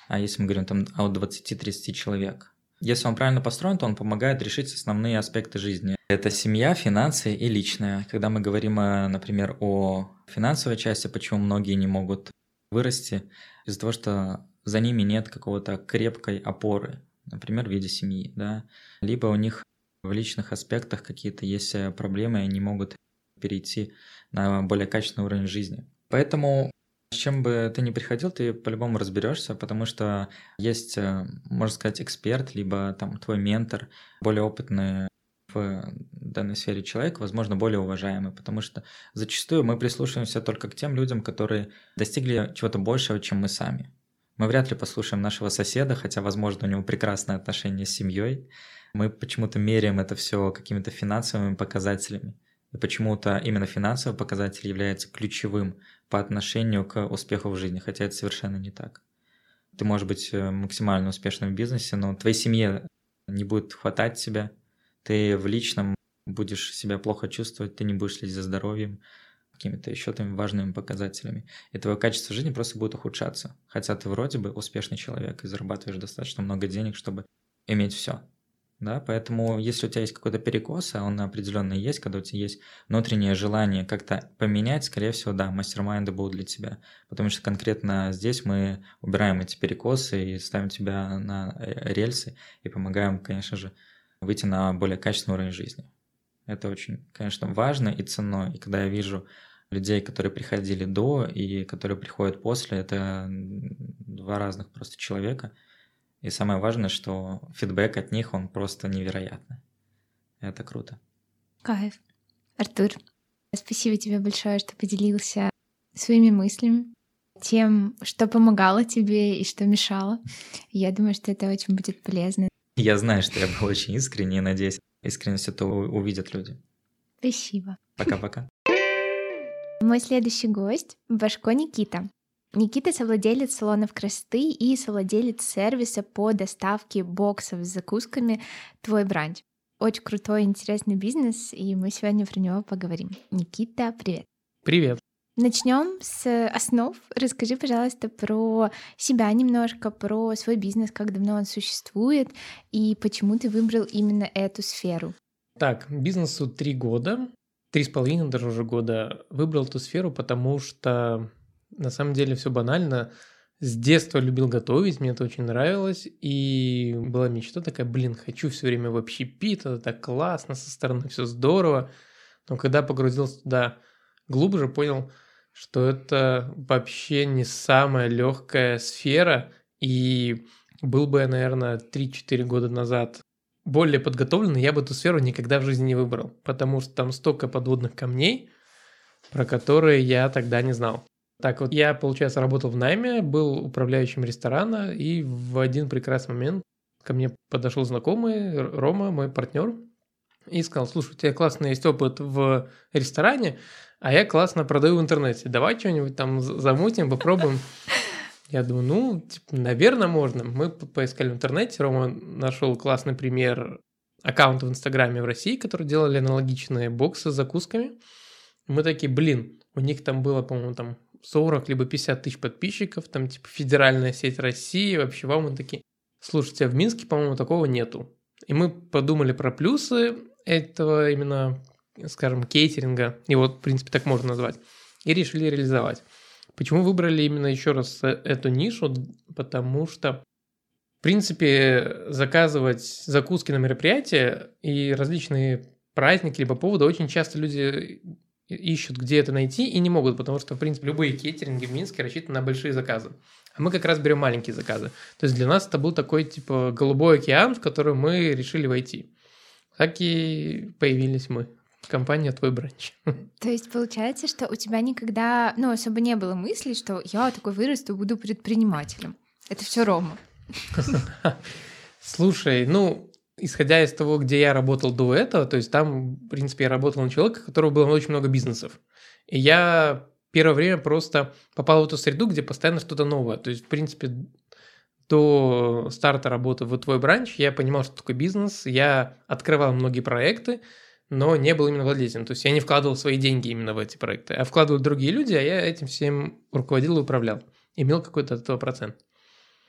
а если мы говорим там от 20-30 человек. Если он правильно построен, то он помогает решить основные аспекты жизни. Это семья, финансы и личное. Когда мы говорим, э, например, о финансовой части, почему многие не могут вырасти, из-за того, что за ними нет какого-то крепкой опоры, например, в виде семьи, да, либо у них в личных аспектах какие-то есть э, проблемы, и они могут перейти на более качественный уровень жизни. Поэтому с чем бы ты ни приходил, ты по-любому разберешься, потому что есть, э, можно сказать, эксперт, либо там твой ментор, более опытный в данной сфере человек, возможно, более уважаемый, потому что зачастую мы прислушиваемся только к тем людям, которые достигли чего-то большего, чем мы сами. Мы вряд ли послушаем нашего соседа, хотя, возможно, у него прекрасные отношения с семьей. Мы почему-то меряем это все какими-то финансовыми показателями. И почему-то именно финансовый показатель является ключевым по отношению к успеху в жизни, хотя это совершенно не так. Ты можешь быть э, максимально успешным в бизнесе, но твоей семье не будет хватать тебя, ты в личном будешь себя плохо чувствовать, ты не будешь следить за здоровьем, какими-то еще там важными показателями. И твое качество жизни просто будет ухудшаться. Хотя ты вроде бы успешный человек и зарабатываешь достаточно много денег, чтобы иметь все да, поэтому если у тебя есть какой-то перекос, а он определенно есть, когда у тебя есть внутреннее желание как-то поменять, скорее всего, да, мастер-майнды будут для тебя, потому что конкретно здесь мы убираем эти перекосы и ставим тебя на э, рельсы и помогаем, конечно же, выйти на более качественный уровень жизни. Это очень, конечно, важно и ценно. И когда я вижу людей, которые приходили до и которые приходят после, это два разных просто человека. И самое важное, что фидбэк от них, он просто невероятный. Это круто. Кайф. Артур, спасибо тебе большое, что поделился своими мыслями, тем, что помогало тебе и что мешало. Я думаю, что это очень будет полезно. Я знаю, что я был очень искренне и надеюсь, искренность это увидят люди. Спасибо. Пока-пока. Мой следующий гость — Башко Никита. Никита — совладелец салонов красоты и совладелец сервиса по доставке боксов с закусками «Твой бранч». Очень крутой, интересный бизнес, и мы сегодня про него поговорим. Никита, привет. Привет. Начнем с основ. Расскажи, пожалуйста, про себя немножко, про свой бизнес, как давно он существует и почему ты выбрал именно эту сферу. Так, бизнесу три года, три с половиной даже уже года. Выбрал эту сферу, потому что на самом деле все банально. С детства любил готовить, мне это очень нравилось, и была мечта такая, блин, хочу все время в общепит, это так классно, со стороны все здорово. Но когда погрузился туда глубже, понял, что это вообще не самая легкая сфера, и был бы я, наверное, 3-4 года назад более подготовленный, я бы эту сферу никогда в жизни не выбрал, потому что там столько подводных камней, про которые я тогда не знал. Так вот, я, получается, работал в найме, был управляющим ресторана, и в один прекрасный момент ко мне подошел знакомый, Рома, мой партнер, и сказал, слушай, у тебя классный есть опыт в ресторане, а я классно продаю в интернете. Давай что-нибудь там замутим, попробуем. Я думаю, ну, типа, наверное, можно. Мы поискали в интернете, Рома нашел классный пример аккаунта в Инстаграме в России, которые делали аналогичные боксы с закусками. Мы такие, блин, у них там было, по-моему, там 40 либо 50 тысяч подписчиков, там типа федеральная сеть России, вообще вам мы такие, слушайте, а в Минске, по-моему, такого нету. И мы подумали про плюсы этого именно, скажем, кейтеринга, вот, в принципе, так можно назвать, и решили реализовать. Почему выбрали именно еще раз эту нишу? Потому что, в принципе, заказывать закуски на мероприятия и различные праздники либо поводы очень часто люди ищут, где это найти, и не могут, потому что, в принципе, любые кейтеринги в Минске рассчитаны на большие заказы. А мы как раз берем маленькие заказы. То есть для нас это был такой, типа, голубой океан, в который мы решили войти. Так и появились мы. Компания «Твой бранч». То есть получается, что у тебя никогда, ну, особо не было мысли, что я такой вырасту, буду предпринимателем. Это все Рома. Слушай, ну, исходя из того, где я работал до этого, то есть там, в принципе, я работал на человека, у которого было очень много бизнесов. И я первое время просто попал в эту среду, где постоянно что-то новое. То есть, в принципе, до старта работы в твой бранч я понимал, что такое бизнес, я открывал многие проекты, но не был именно владельцем. То есть я не вкладывал свои деньги именно в эти проекты, а вкладывали другие люди, а я этим всем руководил и управлял. Имел какой-то от этого процент.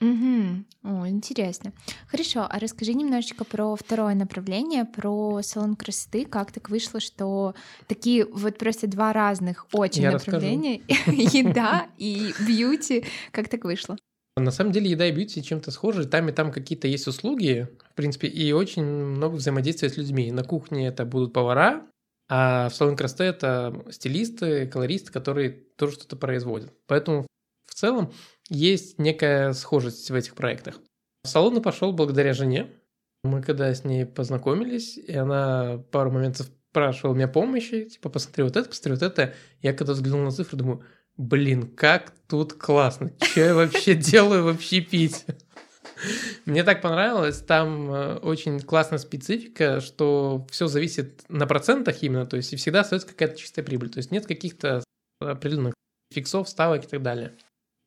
Угу. О, интересно. Хорошо, а расскажи немножечко про второе направление, про салон красоты. Как так вышло, что такие вот просто два разных очень Я направления, еда и бьюти, как так вышло? На самом деле еда и бьюти чем-то схожи. Там и там какие-то есть услуги, в принципе, и очень много взаимодействия с людьми. На кухне это будут повара, а в салон красоты это стилисты, колористы, которые тоже что-то производят. Поэтому целом есть некая схожесть в этих проектах. Салон пошел благодаря жене. Мы когда с ней познакомились, и она пару моментов спрашивала меня помощи, типа, посмотри вот это, посмотри вот это. Я когда взглянул на цифры, думаю, блин, как тут классно. Что я вообще делаю вообще пить? Мне так понравилось, там э, очень классная специфика, что все зависит на процентах именно, то есть и всегда остается какая-то чистая прибыль, то есть нет каких-то определенных фиксов, ставок и так далее.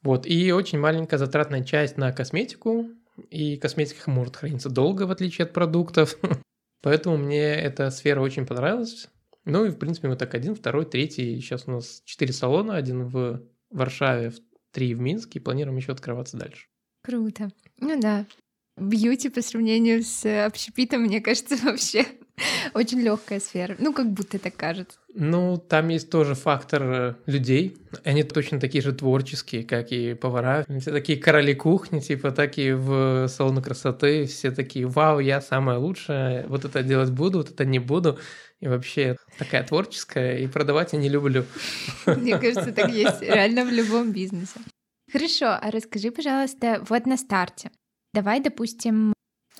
Вот, и очень маленькая затратная часть на косметику, и косметика может храниться долго, в отличие от продуктов. Поэтому мне эта сфера очень понравилась. Ну и, в принципе, мы так один, второй, третий. Сейчас у нас четыре салона, один в Варшаве, три в Минске, и планируем еще открываться дальше. Круто. Ну да, бьюти по сравнению с общепитом, мне кажется, вообще очень легкая сфера. Ну, как будто так кажется. Ну, там есть тоже фактор э, людей. Они точно такие же творческие, как и повара. Все такие короли кухни, типа, так и в салоне красоты. Все такие, вау, я самая лучшая, вот это делать буду, вот это не буду. И вообще такая творческая, и продавать я не люблю. Мне кажется, так есть реально в любом бизнесе. Хорошо, а расскажи, пожалуйста, вот на старте. Давай, допустим,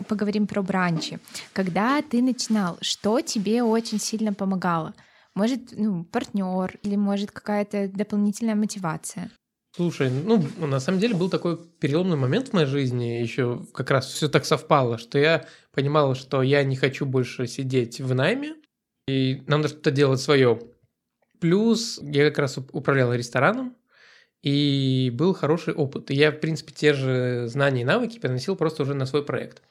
поговорим про бранчи. Когда ты начинал, что тебе очень сильно помогало? Может, ну, партнер или может какая-то дополнительная мотивация? Слушай, ну, на самом деле был такой переломный момент в моей жизни, еще как раз все так совпало, что я понимал, что я не хочу больше сидеть в найме, и нам надо что-то делать свое. Плюс я как раз управлял рестораном, и был хороший опыт. И я, в принципе, те же знания и навыки переносил просто уже на свой проект.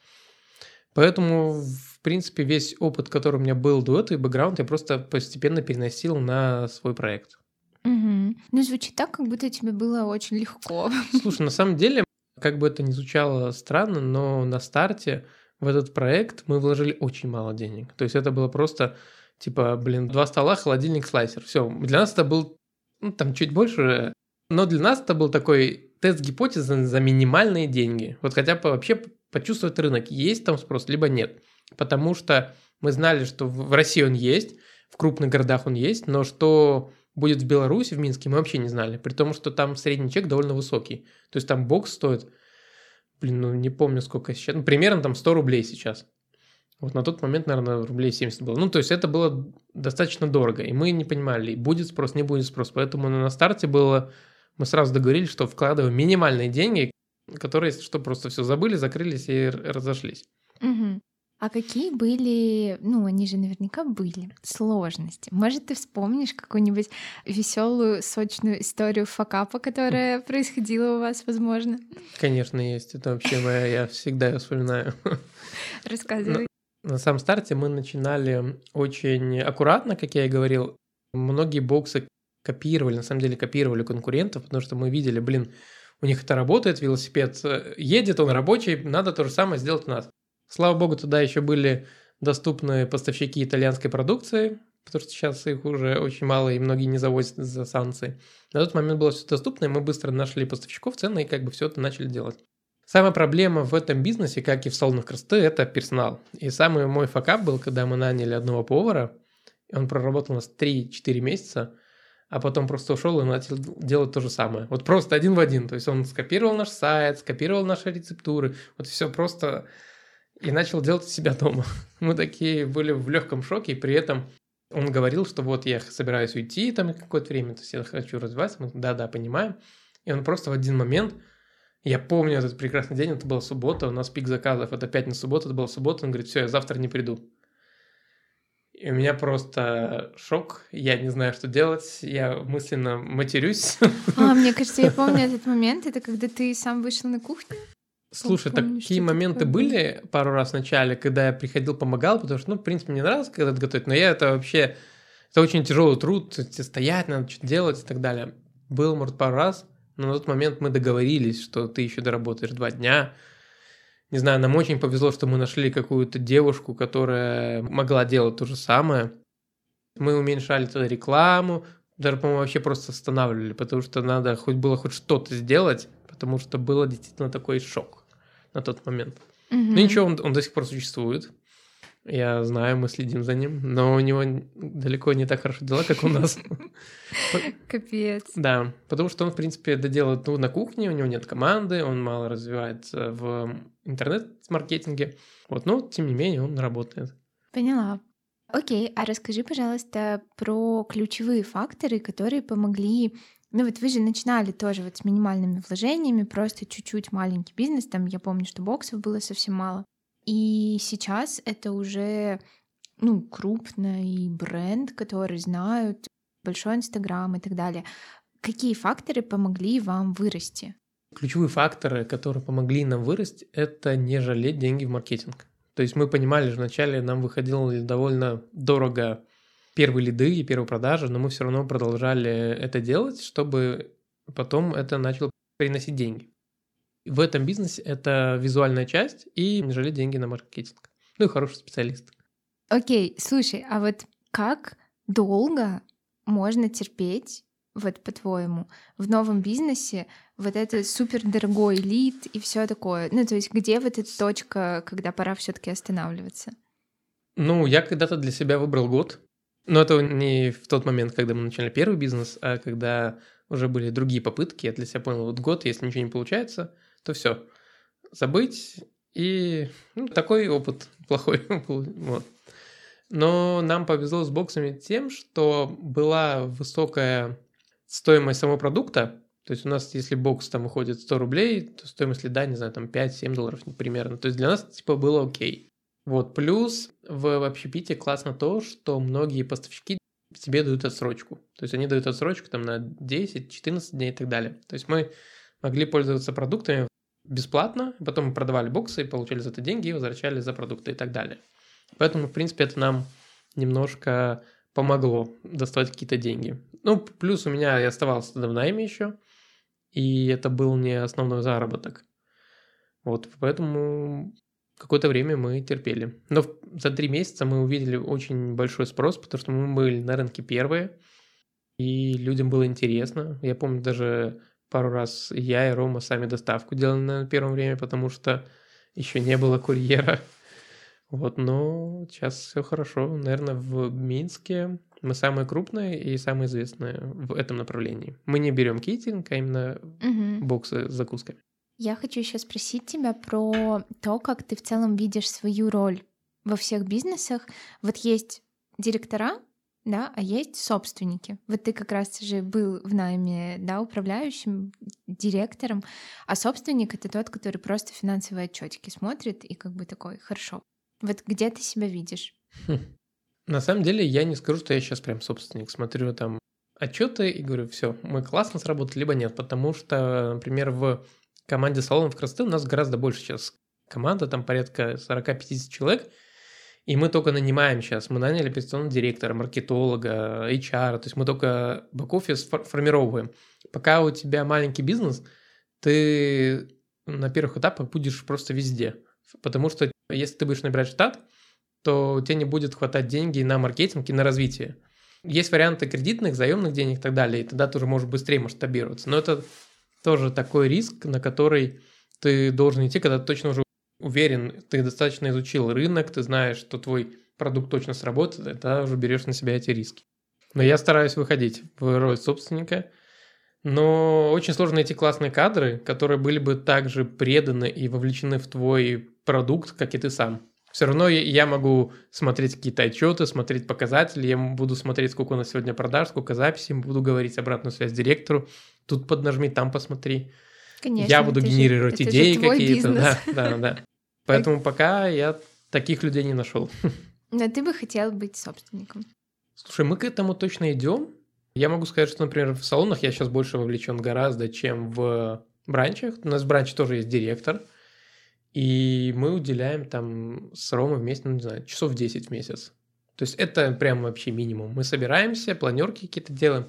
Поэтому, в принципе, весь опыт, который у меня был до этого, и бэкграунд, я просто постепенно переносил на свой проект. Угу. Ну, звучит так, как будто тебе было очень легко. Слушай, на самом деле, как бы это ни звучало странно, но на старте в этот проект мы вложили очень мало денег. То есть это было просто типа, блин, два стола, холодильник, слайсер. Все. Для нас это был ну, там чуть больше, но для нас это был такой тест гипотезы за минимальные деньги. Вот хотя бы вообще почувствовать рынок, есть там спрос, либо нет. Потому что мы знали, что в России он есть, в крупных городах он есть, но что будет в Беларуси, в Минске, мы вообще не знали. При том, что там средний чек довольно высокий. То есть там бокс стоит, блин, ну не помню сколько сейчас, ну примерно там 100 рублей сейчас. Вот на тот момент, наверное, рублей 70 было. Ну, то есть это было достаточно дорого, и мы не понимали, будет спрос, не будет спрос. Поэтому на старте было, мы сразу договорились, что вкладываем минимальные деньги, которые, если что, просто все забыли, закрылись и разошлись. Угу. А какие были, ну, они же наверняка были, сложности? Может, ты вспомнишь какую-нибудь веселую, сочную историю факапа, которая происходила у вас, возможно? Конечно, есть. Это вообще моя, я всегда ее вспоминаю. Рассказывай. На самом старте мы начинали очень аккуратно, как я и говорил. Многие боксы копировали, на самом деле копировали конкурентов, потому что мы видели, блин, у них это работает, велосипед э, едет, он рабочий, надо то же самое сделать у нас. Слава богу, туда еще были доступны поставщики итальянской продукции, потому что сейчас их уже очень мало, и многие не завозят из-за санкций. На тот момент было все доступно, и мы быстро нашли поставщиков цены, и как бы все это начали делать. Самая проблема в этом бизнесе, как и в салонах красоты, это персонал. И самый мой факап был, когда мы наняли одного повара, и он проработал у нас 3-4 месяца, а потом просто ушел и начал делать то же самое. Вот просто один в один. То есть он скопировал наш сайт, скопировал наши рецептуры, вот все просто и начал делать себя дома. Мы такие были в легком шоке, и при этом он говорил, что вот я собираюсь уйти там какое-то время, то есть я хочу развиваться. Мы да-да, понимаем. И он просто в один момент, я помню этот прекрасный день, это была суббота, у нас пик заказов, это пятница, суббота, это была суббота, он говорит, все, я завтра не приду. И у меня просто шок, я не знаю, что делать, я мысленно матерюсь. А, мне кажется, я помню этот момент, это когда ты сам вышел на кухню? Слушай, помню, такие моменты такое были пару раз в начале, когда я приходил, помогал, потому что, ну, в принципе, мне нравилось когда готовить, но я это вообще... Это очень тяжелый труд, стоять надо, что-то делать и так далее. Был, может, пару раз, но на тот момент мы договорились, что ты еще доработаешь два дня. Не знаю, нам очень повезло, что мы нашли какую-то девушку, которая могла делать то же самое. Мы уменьшали рекламу, даже, по-моему, вообще просто останавливали, потому что надо хоть было хоть что-то сделать, потому что было действительно такой шок на тот момент. Угу. Ну ничего, он, он до сих пор существует. Я знаю, мы следим за ним, но у него далеко не так хорошо дела, как у нас. Капец. Да, потому что он, в принципе, доделает ну, на кухне, у него нет команды, он мало развивается в интернет-маркетинге. Вот, но, тем не менее, он работает. Поняла. Окей, а расскажи, пожалуйста, про ключевые факторы, которые помогли ну вот вы же начинали тоже вот с минимальными вложениями, просто чуть-чуть маленький бизнес, там я помню, что боксов было совсем мало. И сейчас это уже ну, крупный бренд, который знают, большой Инстаграм и так далее. Какие факторы помогли вам вырасти? Ключевые факторы, которые помогли нам вырасти, это не жалеть деньги в маркетинг. То есть мы понимали, что вначале нам выходило довольно дорого первые лиды и первые продажи, но мы все равно продолжали это делать, чтобы потом это начало приносить деньги. В этом бизнесе это визуальная часть и не жалеть деньги на маркетинг. Ну и хороший специалист. Окей, слушай, а вот как долго можно терпеть, вот по-твоему, в новом бизнесе вот это супер дорогой лид и все такое? Ну, то есть где вот эта точка, когда пора все-таки останавливаться? Ну, я когда-то для себя выбрал год. Но это не в тот момент, когда мы начали первый бизнес, а когда уже были другие попытки. Я для себя понял, вот год, если ничего не получается, то все. Забыть и ну, такой опыт плохой. вот. Но нам повезло с боксами тем, что была высокая стоимость самого продукта. То есть у нас, если бокс там уходит 100 рублей, то стоимость лида, не знаю, там 5-7 долларов примерно. То есть для нас типа было окей. Вот, плюс в общепите классно то, что многие поставщики тебе дают отсрочку. То есть они дают отсрочку там на 10-14 дней и так далее. То есть мы могли пользоваться продуктами бесплатно, потом мы продавали боксы и получали за это деньги и возвращали за продукты и так далее. Поэтому, в принципе, это нам немножко помогло доставать какие-то деньги. Ну, плюс у меня я оставался тогда в найме еще, и это был не основной заработок. Вот, поэтому какое-то время мы терпели. Но за три месяца мы увидели очень большой спрос, потому что мы были на рынке первые, и людям было интересно. Я помню, даже пару раз я и Рома сами доставку делали на первом время, потому что еще не было курьера. Вот, но сейчас все хорошо. Наверное, в Минске мы самые крупные и самые известные в этом направлении. Мы не берем кейтинг, а именно угу. боксы с закусками. Я хочу еще спросить тебя про то, как ты в целом видишь свою роль во всех бизнесах. Вот есть директора, да, а есть собственники. Вот ты как раз же был в найме, да, управляющим, директором, а собственник — это тот, который просто финансовые отчетики смотрит и как бы такой, хорошо, вот где ты себя видишь? Хм. На самом деле я не скажу, что я сейчас прям собственник. Смотрю там отчеты и говорю, все, мы классно сработали, либо нет. Потому что, например, в команде салонов красоты у нас гораздо больше сейчас команда, там порядка 40-50 человек, и мы только нанимаем сейчас. Мы наняли операционного директора, маркетолога, HR, то есть мы только бэк-офис формировываем. Пока у тебя маленький бизнес, ты на первых этапах будешь просто везде. Потому что если ты будешь набирать штат, то тебе не будет хватать деньги на маркетинг и на развитие. Есть варианты кредитных, заемных денег и так далее, и тогда ты уже можешь быстрее масштабироваться. Но это тоже такой риск, на который ты должен идти, когда ты точно уже уверен, ты достаточно изучил рынок, ты знаешь, что твой продукт точно сработает, тогда уже берешь на себя эти риски. Но я стараюсь выходить в роль собственника, но очень сложно найти классные кадры, которые были бы также преданы и вовлечены в твой продукт, как и ты сам. Все равно я могу смотреть какие-то отчеты, смотреть показатели, я буду смотреть, сколько у нас сегодня продаж, сколько записей, буду говорить обратную связь директору, тут поднажми, там посмотри. Конечно, я буду генерировать же, идеи какие-то. Да, да, да. Поэтому пока я таких людей не нашел. Но ты бы хотел быть собственником. Слушай, мы к этому точно идем. Я могу сказать, что, например, в салонах я сейчас больше вовлечен гораздо, чем в бранчах. У нас в бранче тоже есть директор. И мы уделяем там с Ромой вместе, ну, не знаю, часов 10 в месяц. То есть это прям вообще минимум. Мы собираемся, планерки какие-то делаем,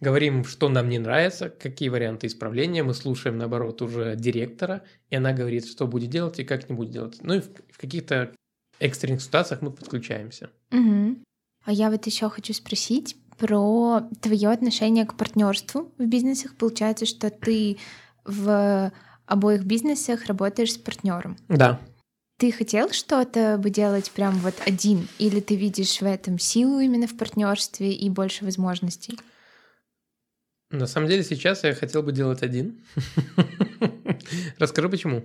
говорим, что нам не нравится, какие варианты исправления. Мы слушаем, наоборот, уже директора, и она говорит, что будет делать и как не будет делать. Ну и в, в каких-то экстренных ситуациях мы подключаемся. Угу. А я вот еще хочу спросить, про твое отношение к партнерству в бизнесах. Получается, что ты в обоих бизнесах работаешь с партнером. Да. Ты хотел что-то бы делать прям вот один, или ты видишь в этом силу именно в партнерстве и больше возможностей? На самом деле сейчас я хотел бы делать один. Расскажу почему.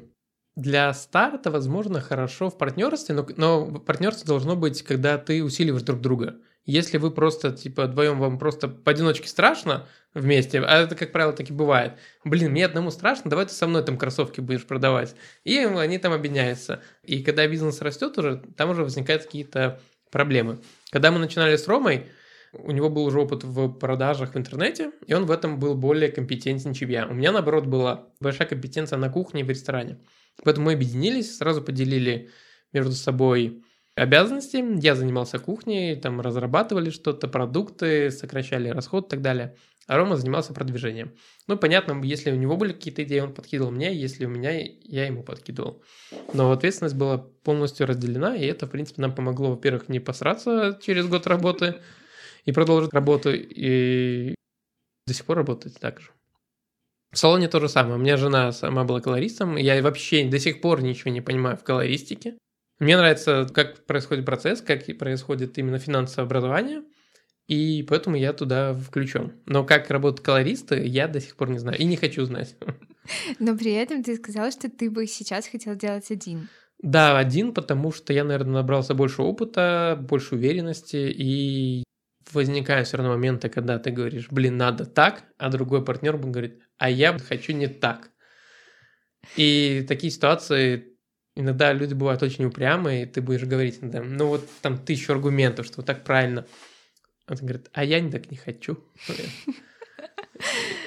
Для старта, возможно, хорошо в партнерстве, но, но партнерство должно быть, когда ты усиливаешь друг друга. Если вы просто, типа, вдвоем вам просто поодиночке страшно вместе, а это, как правило, так и бывает. Блин, мне одному страшно, давай ты со мной там кроссовки будешь продавать. И они там объединяются. И когда бизнес растет уже, там уже возникают какие-то проблемы. Когда мы начинали с Ромой, у него был уже опыт в продажах в интернете, и он в этом был более компетентен, чем я. У меня, наоборот, была большая компетенция на кухне и в ресторане. Поэтому мы объединились, сразу поделили между собой обязанности. Я занимался кухней, там разрабатывали что-то, продукты, сокращали расход и так далее. А Рома занимался продвижением. Ну, понятно, если у него были какие-то идеи, он подкидывал мне, если у меня, я ему подкидывал. Но ответственность была полностью разделена, и это, в принципе, нам помогло, во-первых, не посраться через год работы и продолжить работу, и до сих пор работать так же. В салоне то же самое. У меня жена сама была колористом, я вообще до сих пор ничего не понимаю в колористике. Мне нравится, как происходит процесс, как происходит именно финансовое образование, и поэтому я туда включен. Но как работают колористы, я до сих пор не знаю и не хочу знать. Но при этом ты сказал, что ты бы сейчас хотел делать один. Да, один, потому что я, наверное, набрался больше опыта, больше уверенности, и возникают все равно моменты, когда ты говоришь, блин, надо так, а другой партнер говорит, а я хочу не так. И такие ситуации иногда люди бывают очень упрямые, и ты будешь говорить, ну вот там тысячу аргументов, что так правильно. Он говорит, а я так не хочу.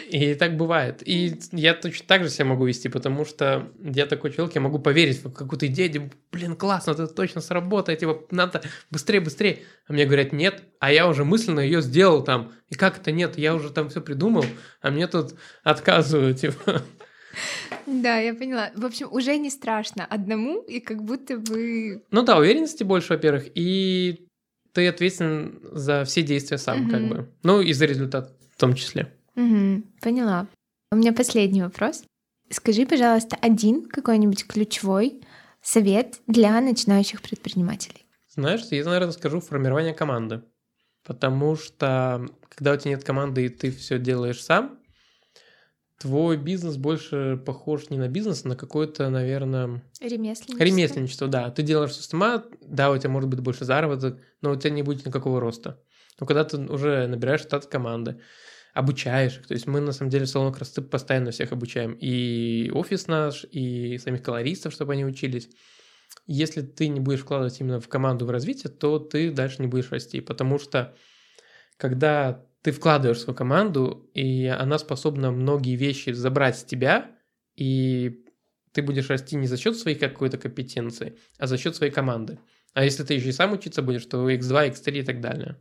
И так бывает. И я точно так же себя могу вести, потому что я такой человек, я могу поверить в какую-то идею, блин, классно, это точно сработает, типа, надо быстрее, быстрее. А мне говорят, нет, а я уже мысленно ее сделал там. И как это нет? Я уже там все придумал, а мне тут отказывают, типа. Да, я поняла. В общем, уже не страшно одному, и как будто бы... Ну да, уверенности больше, во-первых, и ты ответственен за все действия сам, угу. как бы. Ну и за результат в том числе. Угу, поняла. У меня последний вопрос. Скажи, пожалуйста, один какой-нибудь ключевой совет для начинающих предпринимателей. Знаешь, я, наверное, скажу формирование команды. Потому что когда у тебя нет команды и ты все делаешь сам, твой бизнес больше похож не на бизнес, а на какое-то, наверное... Ремесленничество. Ремесленничество, да. Ты делаешь все сама, да, у тебя может быть больше заработок, но у тебя не будет никакого роста. Но когда ты уже набираешь штат команды, обучаешь их. То есть мы, на самом деле, в салоне красоты постоянно всех обучаем. И офис наш, и самих колористов, чтобы они учились. Если ты не будешь вкладывать именно в команду в развитие, то ты дальше не будешь расти. Потому что когда ты вкладываешь свою команду, и она способна многие вещи забрать с тебя, и ты будешь расти не за счет своей какой-то компетенции, а за счет своей команды. А если ты еще и сам учиться будешь, то x2, x3 и так далее.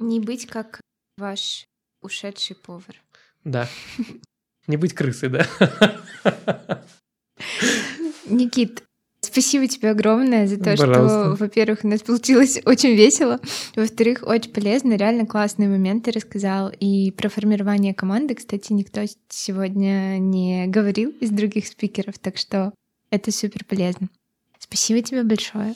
Не быть как ваш ушедший повар. Да. Не быть крысой, да? Никит, спасибо тебе огромное за то, Пожалуйста. что, во-первых, у нас получилось очень весело, во-вторых, очень полезно, реально классные моменты рассказал. И про формирование команды, кстати, никто сегодня не говорил из других спикеров, так что это супер полезно. Спасибо тебе большое.